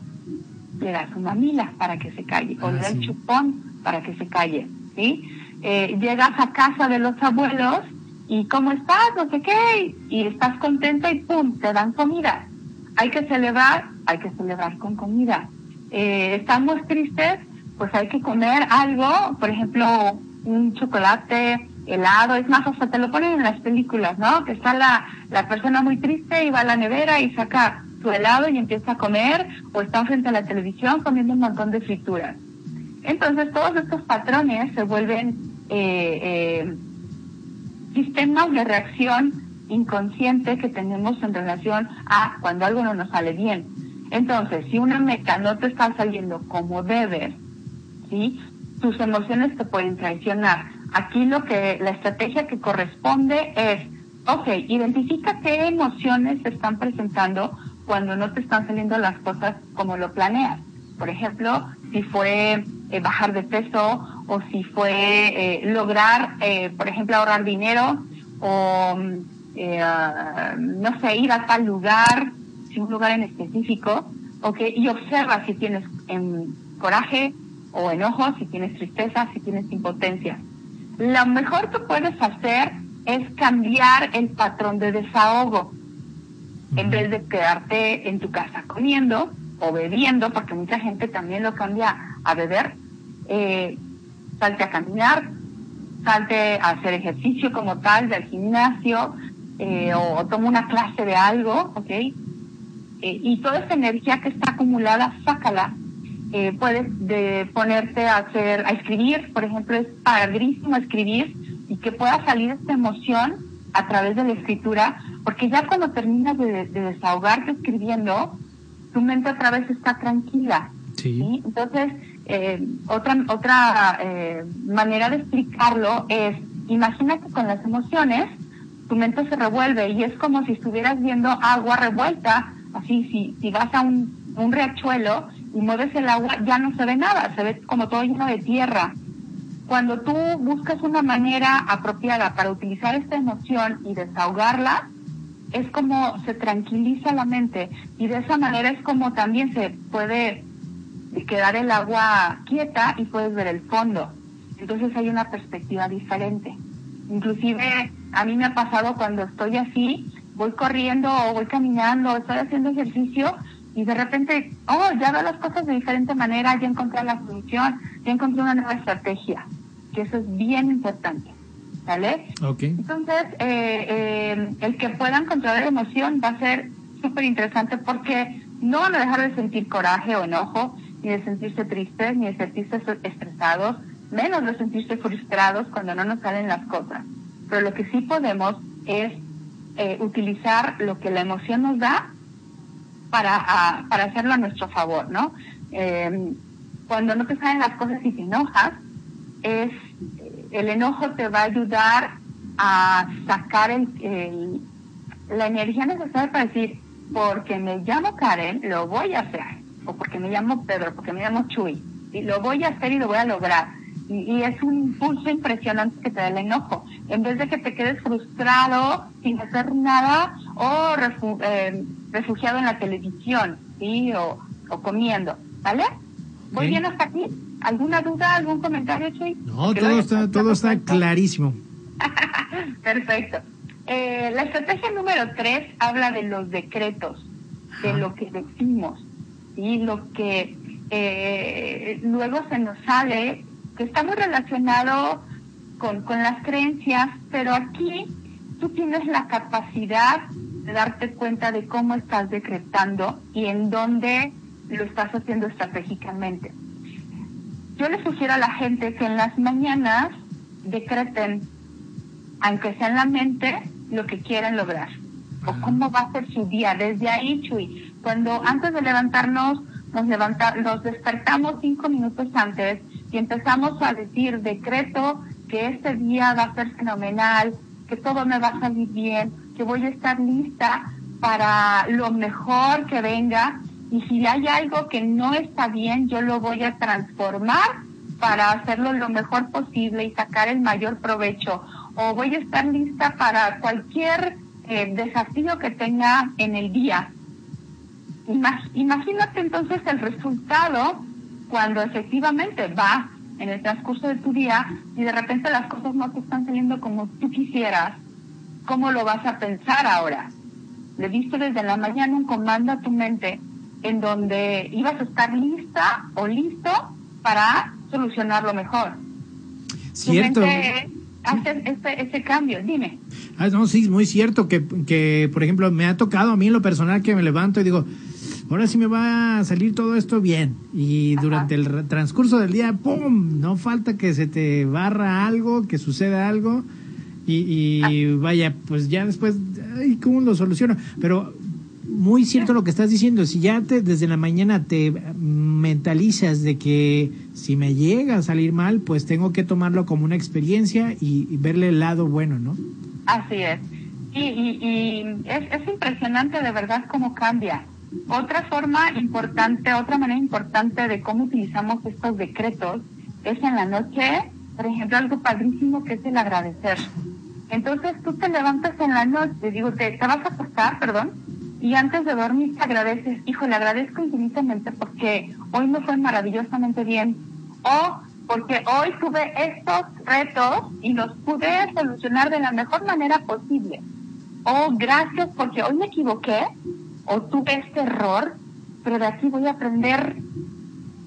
D: Le da su mamila para que se calle, o le da el ah, chupón para que se calle, ¿sí? Eh, llegas a casa de los abuelos y ¿cómo estás? No sé qué, y estás contenta y ¡pum! te dan comida. Hay que celebrar, hay que celebrar con comida. eh, estamos tristes, pues hay que comer algo, por ejemplo, un chocolate, helado, es más, hasta te lo ponen en las películas, ¿no? Que está la, la persona muy triste y va a la nevera y saca su helado y empieza a comer, o está frente a la televisión comiendo un montón de frituras. Entonces todos estos patrones se vuelven eh, eh, sistemas de reacción inconsciente que tenemos en relación a cuando algo no nos sale bien. Entonces, si una meta no te está saliendo como debes, ¿sí? tus emociones te pueden traicionar. Aquí lo que la estrategia que corresponde es, ok, identifica qué emociones se están presentando cuando no te están saliendo las cosas como lo planeas. Por ejemplo, si fue eh, bajar de peso o si fue eh, lograr, eh, por ejemplo, ahorrar dinero o, no sé, ir a tal lugar, si un lugar en específico, ¿ok? Y observa si tienes coraje o enojo, si tienes tristeza, si tienes impotencia. Lo mejor que puedes hacer es cambiar el patrón de desahogo. En vez de quedarte en tu casa comiendo o bebiendo, porque mucha gente también lo cambia a beber, eh, salte a caminar, salte a hacer ejercicio como tal del gimnasio, eh, o, toma una clase de algo, ¿ok? Eh, y toda esa energía que está acumulada, sácala. Eh, puedes de ponerte a hacer, a escribir, por ejemplo, es padrísimo escribir y que pueda salir esta emoción a través de la escritura, porque ya cuando terminas de, de desahogarte escribiendo, tu mente otra vez está tranquila. Sí. Entonces, eh, otra otra eh, manera de explicarlo es, imagínate con las emociones, tu mente se revuelve y es como si estuvieras viendo agua revuelta, así si, si vas a un, un riachuelo y mueves el agua ya no se ve nada, se ve como todo lleno de tierra. Cuando tú buscas una manera apropiada para utilizar esta emoción y desahogarla, es como se tranquiliza la mente y de esa manera es como también se puede quedar el agua quieta y puedes ver el fondo. Entonces hay una perspectiva diferente. Inclusive a mí me ha pasado cuando estoy así, voy corriendo o voy caminando estoy haciendo ejercicio y de repente, oh, ya veo las cosas de diferente manera, ya encontré la solución, ya encontré una nueva estrategia, que eso es bien importante. ¿Vale?
B: Okay.
D: Entonces, eh, eh, el que puedan controlar la emoción va a ser súper interesante porque no van a dejar de sentir coraje o enojo, ni de sentirse tristes, ni de sentirse estresados, menos de sentirse frustrados cuando no nos salen las cosas. Pero lo que sí podemos es eh, utilizar lo que la emoción nos da para, para hacerlo a nuestro favor, ¿no? Em, cuando no te salen las cosas y te enojas, es el enojo te va a ayudar a sacar el, la energía necesaria para decir, porque me llamo Karen, lo voy a hacer o porque me llamo Pedro, porque me llamo Chuy, y lo voy a hacer y lo voy a lograr. Y, es un impulso impresionante que te da el enojo. En vez de que te quedes frustrado sin hacer nada o eh, refugiado en la televisión, ¿sí? O, comiendo, ¿vale? ¿Voy bien hasta aquí? ¿Alguna duda, algún comentario, Chuy?
B: No, todo está, todo está clarísimo.
D: Perfecto. Eh, la estrategia número tres habla de los decretos, de lo que decimos y lo que eh, luego se nos sale, que está muy relacionado con, con las creencias, pero aquí tú tienes la capacidad de darte cuenta de cómo estás decretando y en dónde lo estás haciendo estratégicamente. Yo le sugiero a la gente que en las mañanas decreten, aunque sea en la mente, lo que quieren lograr o cómo va a ser su día. Desde ahí, Chuy, cuando antes de levantarnos, nos, levanta, nos despertamos cinco minutos antes y empezamos a decir, decreto que este día va a ser fenomenal, que todo me va a salir bien, que voy a estar lista para lo mejor que venga y si hay algo que no está bien, yo lo voy a transformar para hacerlo lo mejor posible y sacar el mayor provecho. O voy a estar lista para cualquier eh, desafío que tenga en el día. Imagínate entonces el resultado cuando efectivamente va en el transcurso de tu día y de repente las cosas no te están saliendo como tú quisieras, ¿cómo lo vas a pensar ahora? Le diste desde la mañana un comando a tu mente en donde ibas a estar lista o listo para solucionarlo mejor.
B: Cierto.
D: Tu mente hace ese, ese cambio, dime.
B: Ah, no, sí, muy cierto que, que, por ejemplo, me ha tocado a mí en lo personal que me levanto y digo, ahora sí me va a salir todo esto bien. Y durante el transcurso del día, ¡pum! No falta que se te barra algo, que suceda algo. Y, y vaya, pues ya después, ay, ¿cómo lo soluciono? Pero muy cierto lo que estás diciendo. Si ya te, desde la mañana te mentalizas de que si me llega a salir mal, pues tengo que tomarlo como una experiencia y, verle el lado bueno, ¿no?
D: Así es. Y, y, y es, es impresionante de verdad cómo cambia. Otra forma importante, otra manera importante de cómo utilizamos estos decretos es en la noche, por ejemplo, algo padrísimo que es el agradecer. Entonces tú te levantas en la noche, digo, te vas a acostar, perdón, y antes de dormir te agradeces, hijo, le agradezco infinitamente porque hoy me fue maravillosamente bien, o porque hoy tuve estos retos y los pude solucionar de la mejor manera posible, o gracias porque hoy me equivoqué, o tuve este error, pero de aquí voy a aprender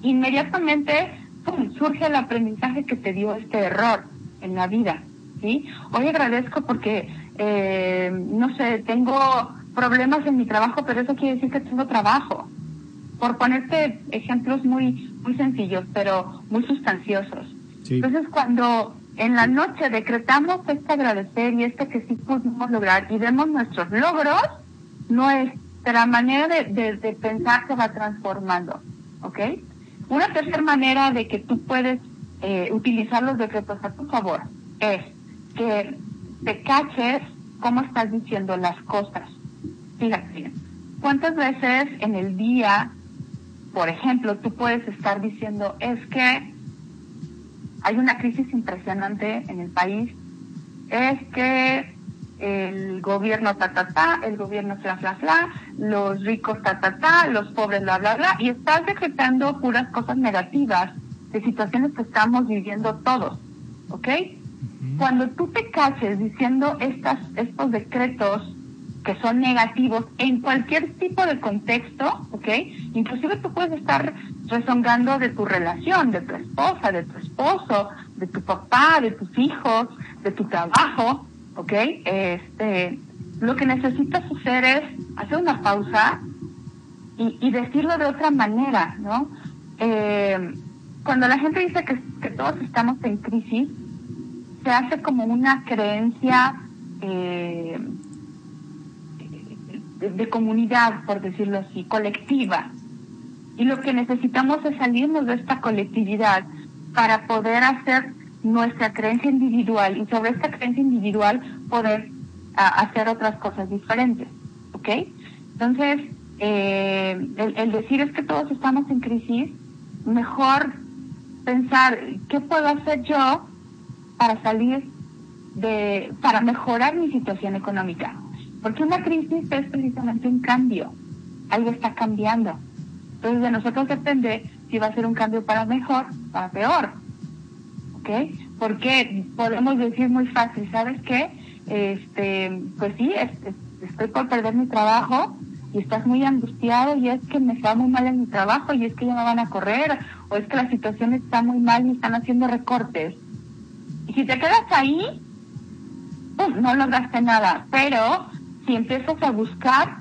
D: inmediatamente, ¡pum! surge el aprendizaje que te dio este error en la vida, ¿sí? Hoy agradezco porque, eh, no sé, tengo problemas en mi trabajo, pero eso quiere decir que tengo trabajo. Por ponerte ejemplos muy, muy sencillos, pero muy sustanciosos.
B: Sí.
D: Entonces, cuando en la noche decretamos este agradecer y este que sí pudimos lograr y vemos nuestros logros, nuestra manera de, de, de pensar se va transformando, ¿ok? Una tercera manera de que tú puedes eh, utilizar los decretos a tu favor es que te caches cómo estás diciendo las cosas. Fíjate bien. ¿Cuántas veces en el día, por ejemplo, tú puedes estar diciendo, es que hay una crisis impresionante en el país, es que el gobierno ta ta ta, el gobierno fla fla fla, los ricos ta ta ta, los pobres bla bla bla, y estás decretando puras cosas negativas de situaciones que estamos viviendo todos, ¿ok? Cuando tú te caches diciendo estas, estos decretos que son negativos en cualquier tipo de contexto, ¿ok? Inclusive tú puedes estar rezongando de tu relación, de tu esposa, de tu esposo, de tu papá, de tus hijos, de tu trabajo, ¿ok? Este, lo que necesitas hacer es hacer una pausa y, decirlo de otra manera, ¿no? Eh, cuando la gente dice que, que todos estamos en crisis, se hace como una creencia eh, de, comunidad, por decirlo así, colectiva. Y lo que necesitamos es salirnos de esta colectividad para poder hacer nuestra creencia individual y sobre esta creencia individual poder a, hacer otras cosas diferentes. ¿Ok? Entonces, eh, el, el decir es que todos estamos en crisis, mejor pensar qué puedo hacer yo para salir de, para mejorar mi situación económica. Porque una crisis es precisamente un cambio. Algo está cambiando. Entonces de nosotros depende si va a ser un cambio para mejor, para peor. ¿Ok? Porque podemos decir muy fácil, ¿sabes qué? Este, pues sí, es, es, estoy por perder mi trabajo y estás muy angustiado y es que me está muy mal en mi trabajo y es que ya me van a correr o es que la situación está muy mal y están haciendo recortes. Y si te quedas ahí, ¡pum! no lograste nada. Pero si empiezas a buscar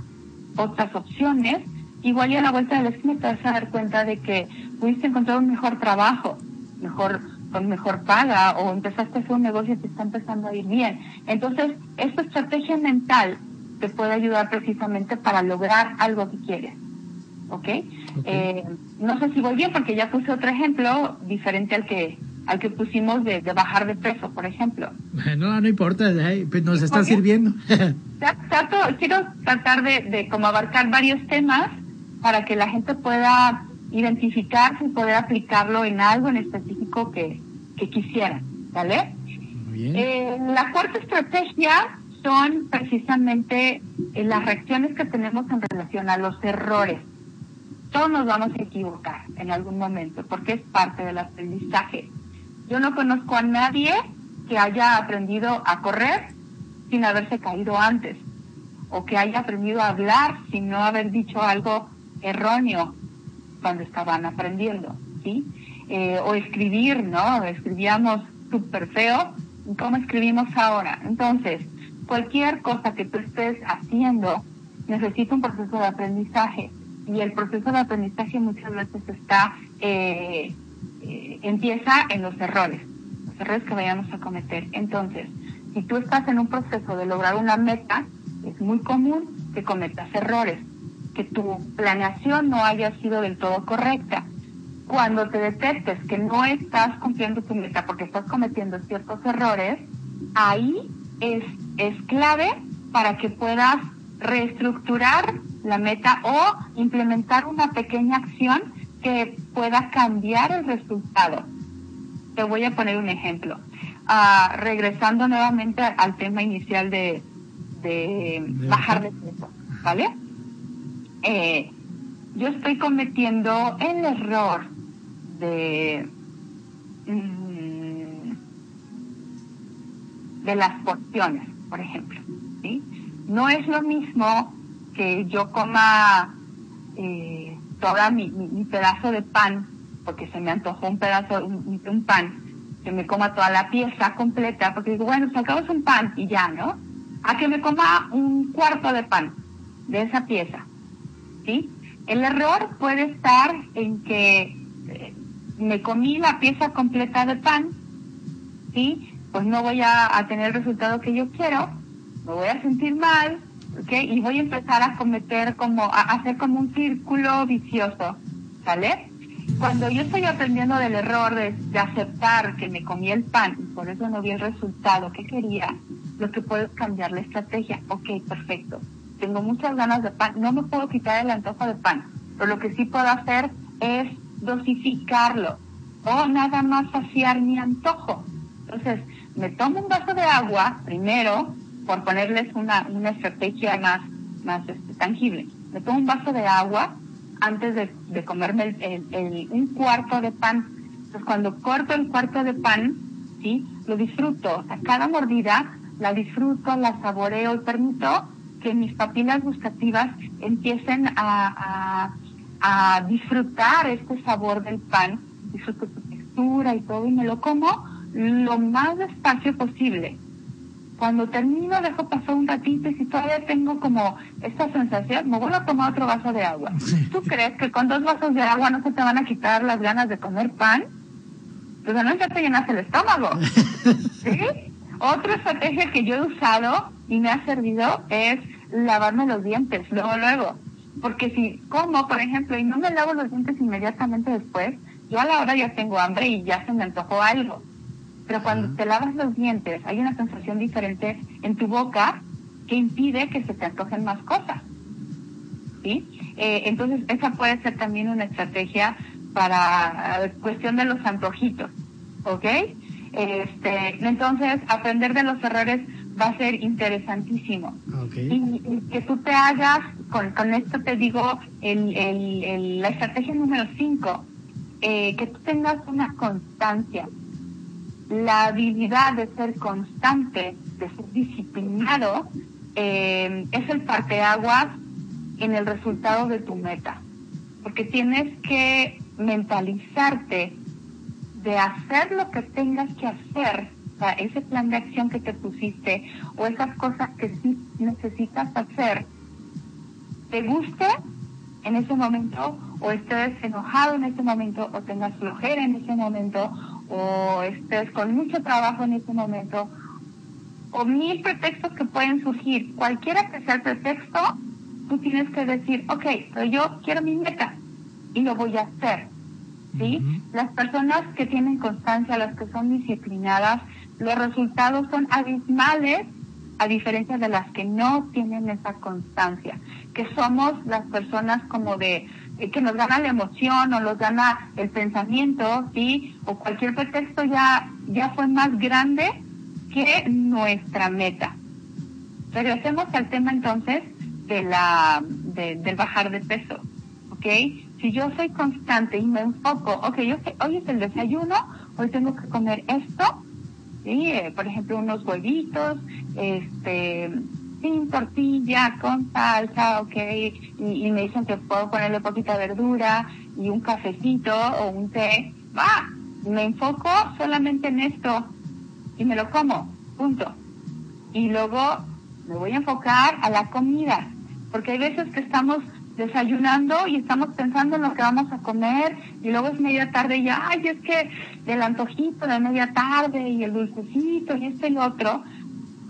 D: otras opciones, igual ya a la vuelta de la esquina te vas a dar cuenta de que pudiste encontrar un mejor trabajo, mejor con mejor paga o empezaste a hacer un negocio que está empezando a ir bien. Entonces, esta estrategia mental te puede ayudar precisamente para lograr algo que quieres. ¿Ok? okay. Eh, no sé si voy bien porque ya puse otro ejemplo diferente al que al que pusimos de, de bajar de peso, por ejemplo.
B: No, no importa, pues nos está sirviendo.
D: Trato, quiero tratar de, de como abarcar varios temas para que la gente pueda identificarse y poder aplicarlo en algo en específico que, que quisiera, ¿vale? Eh, la cuarta estrategia son precisamente eh, las reacciones que tenemos en relación a los errores. Todos nos vamos a equivocar en algún momento porque es parte del aprendizaje. Yo no conozco a nadie que haya aprendido a correr sin haberse caído antes o que haya aprendido a hablar sin no haber dicho algo erróneo cuando estaban aprendiendo, ¿sí? Eh, o escribir, ¿no? Escribíamos súper feo, ¿cómo escribimos ahora? Entonces, cualquier cosa que tú estés haciendo necesita un proceso de aprendizaje y el proceso de aprendizaje muchas veces está eh, eh, empieza en los errores, los errores que vayamos a cometer. Entonces, si tú estás en un proceso de lograr una meta, es muy común que cometas errores, que tu planeación no haya sido del todo correcta. Cuando te detectes que no estás cumpliendo tu meta porque estás cometiendo ciertos errores, ahí es, es clave para que puedas reestructurar la meta o implementar una pequeña acción que pueda cambiar el resultado. Te voy a poner un ejemplo. Ah, regresando nuevamente al tema inicial de, bajar de peso, ¿vale? Eh, yo estoy cometiendo el error de mm, de las porciones, por ejemplo, ¿sí? No es lo mismo que yo coma eh, todo mi, mi, pedazo de pan, porque se me antojó un pedazo, un, un, pan, que me coma toda la pieza completa, porque digo, bueno, sacamos un pan y ya, ¿no? A que me coma un cuarto de pan de esa pieza, ¿sí? El error puede estar en que eh, me comí la pieza completa de pan, ¿sí? Pues no voy a, a tener el resultado que yo quiero, me voy a sentir mal, y voy a empezar a cometer como, a hacer como un círculo vicioso, ¿sale? Cuando yo estoy aprendiendo del error de, aceptar que me comí el pan y por eso no vi el resultado que quería, lo que puedo es cambiar la estrategia. Ok, perfecto. Tengo muchas ganas de pan, no me puedo quitar el antojo de pan, pero lo que sí puedo hacer es dosificarlo o nada más saciar mi antojo. Entonces, me tomo un vaso de agua primero, por ponerles una, una estrategia más, más este, tangible. Me tomo un vaso de agua antes de, comerme el, un cuarto de pan. Entonces, cuando corto el cuarto de pan, ¿sí? Lo disfruto. A cada mordida la disfruto, la saboreo y permito que mis papilas gustativas empiecen a, a, a disfrutar este sabor del pan, disfruto su textura y todo, y me lo como lo más despacio posible cuando termino, dejo pasar un ratito y si todavía tengo como esta sensación, me vuelvo a tomar otro vaso de agua. ¿Tú crees que con dos vasos de agua no se te van a quitar las ganas de comer pan? Pues no ya te llenas el estómago. ¿Sí? Otra estrategia que yo he usado y me ha servido es lavarme los dientes, luego, luego. Porque si como, por ejemplo, y no me lavo los dientes inmediatamente después, yo a la hora ya tengo hambre y ya se me antojó algo. Pero cuando te lavas los dientes, hay una sensación diferente en tu boca que impide que se te antojen más cosas. ¿Sí? Eh, entonces, esa puede ser también una estrategia para eh, cuestión de los antojitos. ¿Ok? Este, entonces, aprender de los errores va a ser interesantísimo. Y, que tú te hagas, con, con esto te digo, el, el, la estrategia número 5, eh, que tú tengas una constancia la habilidad de ser constante, de ser disciplinado, eh, es el parteaguas en el resultado de tu meta. Porque tienes que mentalizarte de hacer lo que tengas que hacer, ese plan de acción que te pusiste o esas cosas que sí necesitas hacer, te guste en ese momento o estés enojado en ese momento o tengas flojera en ese momento o estés con mucho trabajo en este momento, o mil pretextos que pueden surgir, cualquiera que sea el pretexto, tú tienes que decir, ok, pero yo quiero mi meta y lo voy a hacer. ¿Sí? Las personas que tienen constancia, las que son disciplinadas, los resultados son abismales a diferencia de las que no tienen esa constancia, que somos las personas como de eh, que nos gana la emoción o nos gana el pensamiento, ¿sí? O cualquier pretexto ya, ya fue más grande que nuestra meta. Regresemos al tema entonces de la, del bajar de peso, ¿ok? Si yo soy constante y me enfoco, ok, yo sé, hoy es el desayuno, hoy tengo que comer esto, ¿sí? Eh, por ejemplo, unos huevitos, este, sin tortilla, con salsa, ok, y, me dicen que puedo ponerle poquita verdura y un cafecito o un té, va, me enfoco solamente en esto y me lo como, punto. Y luego me voy a enfocar a la comida, porque hay veces que estamos desayunando y estamos pensando en lo que vamos a comer y luego es media tarde y ay, es que el antojito de media tarde y el dulcecito y este y otro,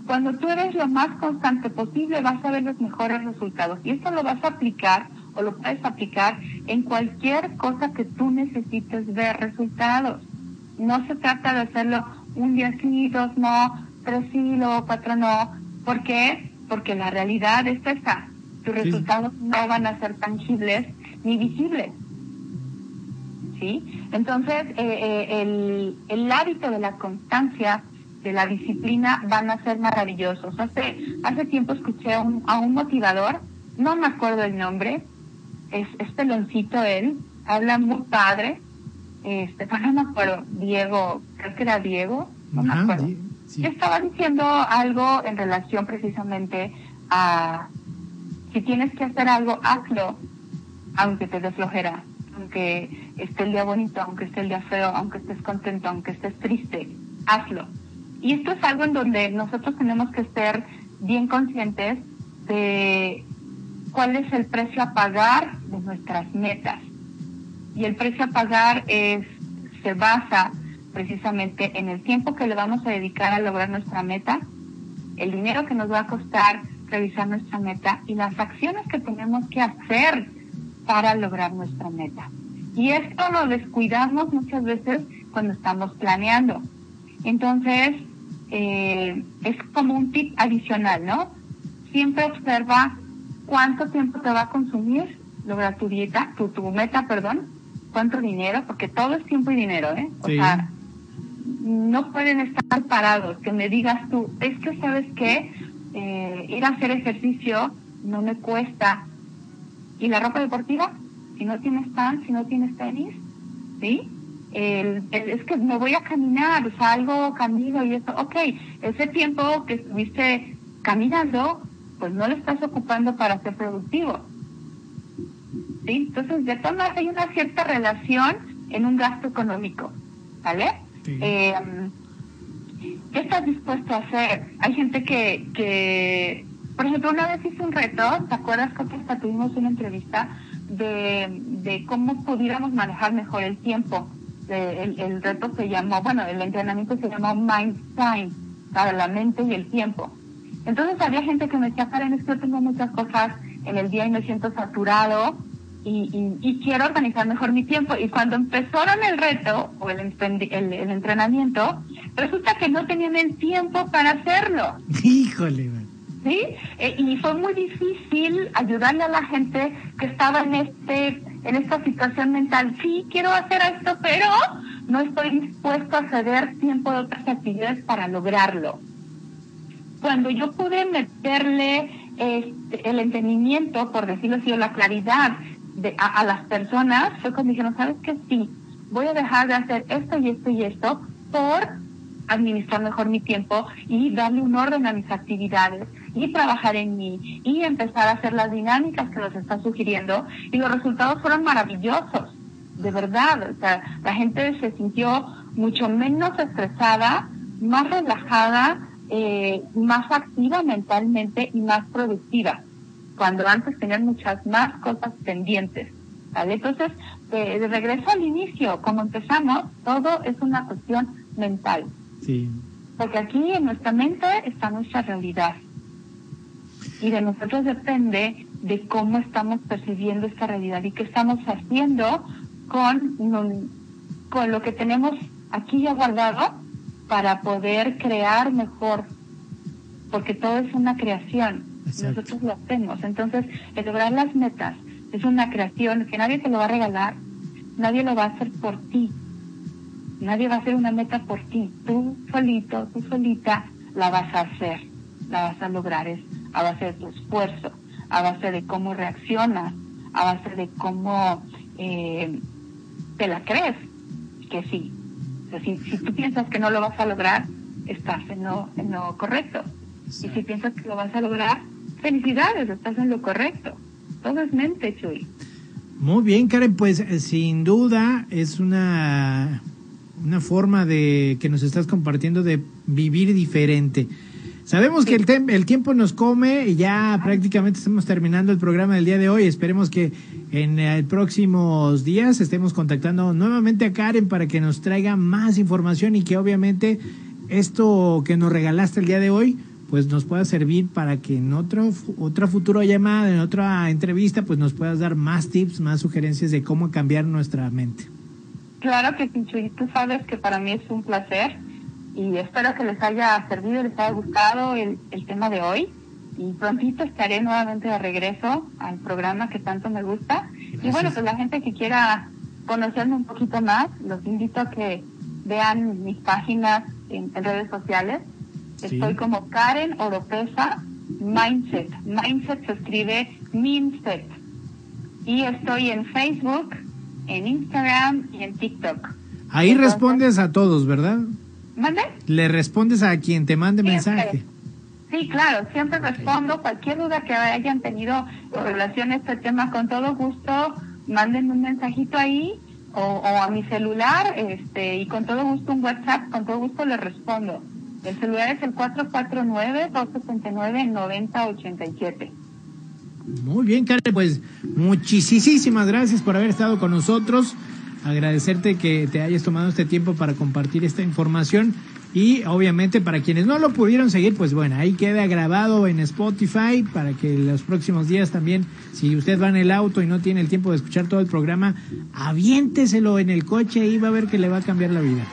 D: cuando tú eres lo más constante posible vas a ver los mejores resultados y esto lo vas a aplicar o lo puedes aplicar en cualquier cosa que tú necesites ver resultados. No se trata de hacerlo un día sí, dos no, tres sí, luego cuatro no. ¿Por qué? Porque la realidad es esa. Tus resultados no van a ser tangibles ni visibles. ¿Sí? Entonces, eh, eh, el, el hábito de la constancia, de la disciplina, van a ser maravillosos. Hace, hace tiempo escuché a un, a un motivador, no me acuerdo el nombre, es, es peloncito él, habla muy padre, este, pues no me acuerdo, Diego, creo que era Diego, no me acuerdo. Estaba diciendo algo en relación precisamente a si tienes que hacer algo, hazlo, aunque te dé flojera, aunque esté el día bonito, aunque esté el día feo, aunque estés contento, aunque estés triste, hazlo. Y esto es algo en donde nosotros tenemos que ser bien conscientes de cuál es el precio a pagar de nuestras metas. Y el precio a pagar es, se basa precisamente en el tiempo que le vamos a dedicar a lograr nuestra meta, el dinero que nos va a costar revisar nuestra meta y las acciones que tenemos que hacer para lograr nuestra meta. Y esto lo descuidamos muchas veces cuando estamos planeando. Entonces, eh, es como un tip adicional, ¿no? Siempre observa cuánto tiempo te va a consumir lograr tu dieta, tu, tu meta, perdón, cuánto dinero, porque todo es tiempo y dinero, ¿eh? O sea, no pueden estar parados, que me digas tú, es que sabes qué, eh, ir a hacer ejercicio no me cuesta. ¿Y la ropa deportiva? Si no tienes tan, si no tienes tenis, ¿sí? El, es que me voy a caminar, salgo, camino y eso. Ok, ese tiempo que estuviste caminando, pues no lo estás ocupando para ser productivo. ¿Sí? Entonces, de todas maneras, hay una cierta relación en un gasto económico, ¿vale? Eh, ¿Qué estás dispuesto a hacer? Hay gente que, que, por ejemplo, una vez hice un reto, ¿te acuerdas que hasta tuvimos una entrevista de, de cómo pudiéramos manejar mejor el tiempo? El, el, reto se llamó, bueno, el entrenamiento se llamó Mind Time, para la mente y el tiempo. Entonces había gente que me decía, Karen, es que yo tengo muchas cosas en el día y me siento saturado y, y, quiero organizar mejor mi tiempo. Y cuando empezaron el reto o el, el, el entrenamiento, resulta que no tenían el tiempo para hacerlo.
B: Híjole,
D: ¿Sí? Eh, y fue muy difícil ayudarle a la gente que estaba en este en esta situación mental. Sí, quiero hacer esto, pero no estoy dispuesto a ceder tiempo de otras actividades para lograrlo. Cuando yo pude meterle este, el entendimiento, por decirlo así, o la claridad de, a, las personas, fue cuando dijeron, ¿sabes qué? Sí, voy a dejar de hacer esto y esto y esto por administrar mejor mi tiempo y darle un orden a mis actividades y trabajar en mí y empezar a hacer las dinámicas que nos están sugiriendo y los resultados fueron maravillosos, de verdad. O sea, la gente se sintió mucho menos estresada, más relajada, eh, más activa mentalmente y más productiva, cuando antes tenían muchas más cosas pendientes. ¿vale? Entonces, de regreso al inicio, como empezamos, todo es una cuestión mental.
B: Sí.
D: Porque aquí en nuestra mente está nuestra realidad. Y de nosotros depende de cómo estamos percibiendo esta realidad y qué estamos haciendo con, con lo que tenemos aquí ya guardado para poder crear mejor. Porque todo es una creación. Nosotros lo hacemos. Entonces, el lograr las metas es una creación que nadie te lo va a regalar, nadie lo va a hacer por ti Nadie va a hacer una meta por ti. Tú solito, tú solita la vas a hacer, la vas a lograr. Es a base de tu esfuerzo, a base de cómo reaccionas, a base de cómo eh, te la crees que sí. si, tú piensas que no lo vas a lograr, estás en lo, en lo correcto. Y si piensas que lo vas a lograr, felicidades, estás en lo correcto. Todo es mente, Chuy.
B: Muy bien, Karen, pues eh, sin duda es una, una forma de que nos estás compartiendo de vivir diferente. Sabemos que el, el tiempo nos come y ya prácticamente estamos terminando el programa del día de hoy. Esperemos que en el próximos días estemos contactando nuevamente a Karen para que nos traiga más información y que obviamente esto que nos regalaste el día de hoy pues nos pueda servir para que en otro, otra futura llamada, en otra entrevista, pues nos puedas dar más tips, más sugerencias de cómo cambiar nuestra mente.
D: Claro que sí. Tú sabes que para mí es un placer y espero que les haya servido, les haya gustado el, el tema de hoy. Y prontito estaré nuevamente de regreso al programa que tanto me gusta. Y bueno, pues la gente que quiera conocerme un poquito más, los invito a que vean mis páginas en redes sociales Estoy como Karen Oropesa Mindset. Mindset se escribe Mindset. Y estoy en Facebook, en Instagram y en TikTok.
B: Ahí respondes a todos, ¿verdad?
D: ¿Mande?
B: Le respondes a quien te mande mensaje.
D: Sí, claro, siempre respondo. Cualquier duda que hayan tenido en relación a este tema, con todo gusto, manden un mensajito ahí o, o a mi celular este y con todo gusto un WhatsApp, con todo gusto les respondo. El celular es el 449-269-9087.
B: Muy bien, Karen, pues muchísimas gracias por haber estado con nosotros. Agradecerte que te hayas tomado este tiempo para compartir esta información. Y obviamente para quienes no lo pudieron seguir, pues bueno, ahí queda grabado en Spotify para que los próximos días también, si usted va en el auto y no tiene el tiempo de escuchar todo el programa, aviénteselo en el coche y va a ver que le va a cambiar la vida.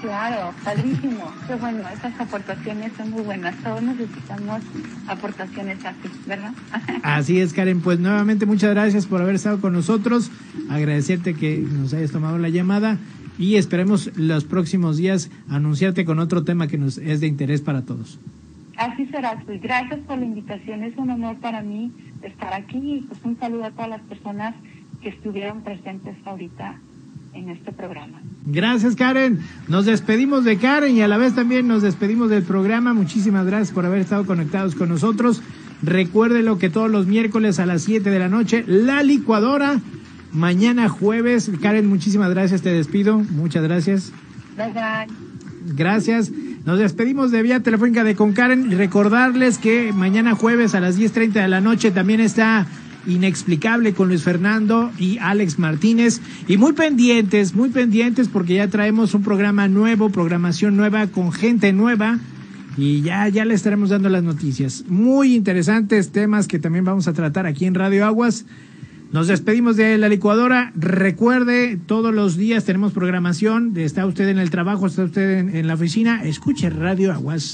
D: Claro, padrísimo. Qué bueno, esas aportaciones son muy buenas. Todos necesitamos aportaciones así, ¿verdad?
B: Así es, Karen. Pues nuevamente muchas gracias por haber estado con nosotros. Agradecerte que nos hayas tomado la llamada y esperemos los próximos días anunciarte con otro tema que nos es de interés para todos.
D: Así será, pues gracias por la invitación. Es un honor para mí estar aquí y pues un saludo a todas las personas que estuvieron presentes ahorita en este programa.
B: Gracias, Karen. Nos despedimos de Karen y a la vez también nos despedimos del programa. Muchísimas gracias por haber estado conectados con nosotros. Recuérdelo que todos los miércoles a las 7 de la noche, la licuadora. Mañana jueves. Karen, muchísimas gracias. Te despido. Muchas gracias. Gracias. Nos despedimos de vía telefónica de con Karen y recordarles que mañana jueves a las 10.30 de la noche también está inexplicable con Luis Fernando y Alex Martínez. Y muy pendientes, muy pendientes porque ya traemos un programa nuevo, programación nueva con gente nueva. Y ya, ya le estaremos dando las noticias. Muy interesantes temas que también vamos a tratar aquí en Radio Aguas. Nos despedimos de la licuadora. Recuerde, todos los días tenemos programación. Está usted en el trabajo, está usted en, en la oficina. Escuche Radio Aguas.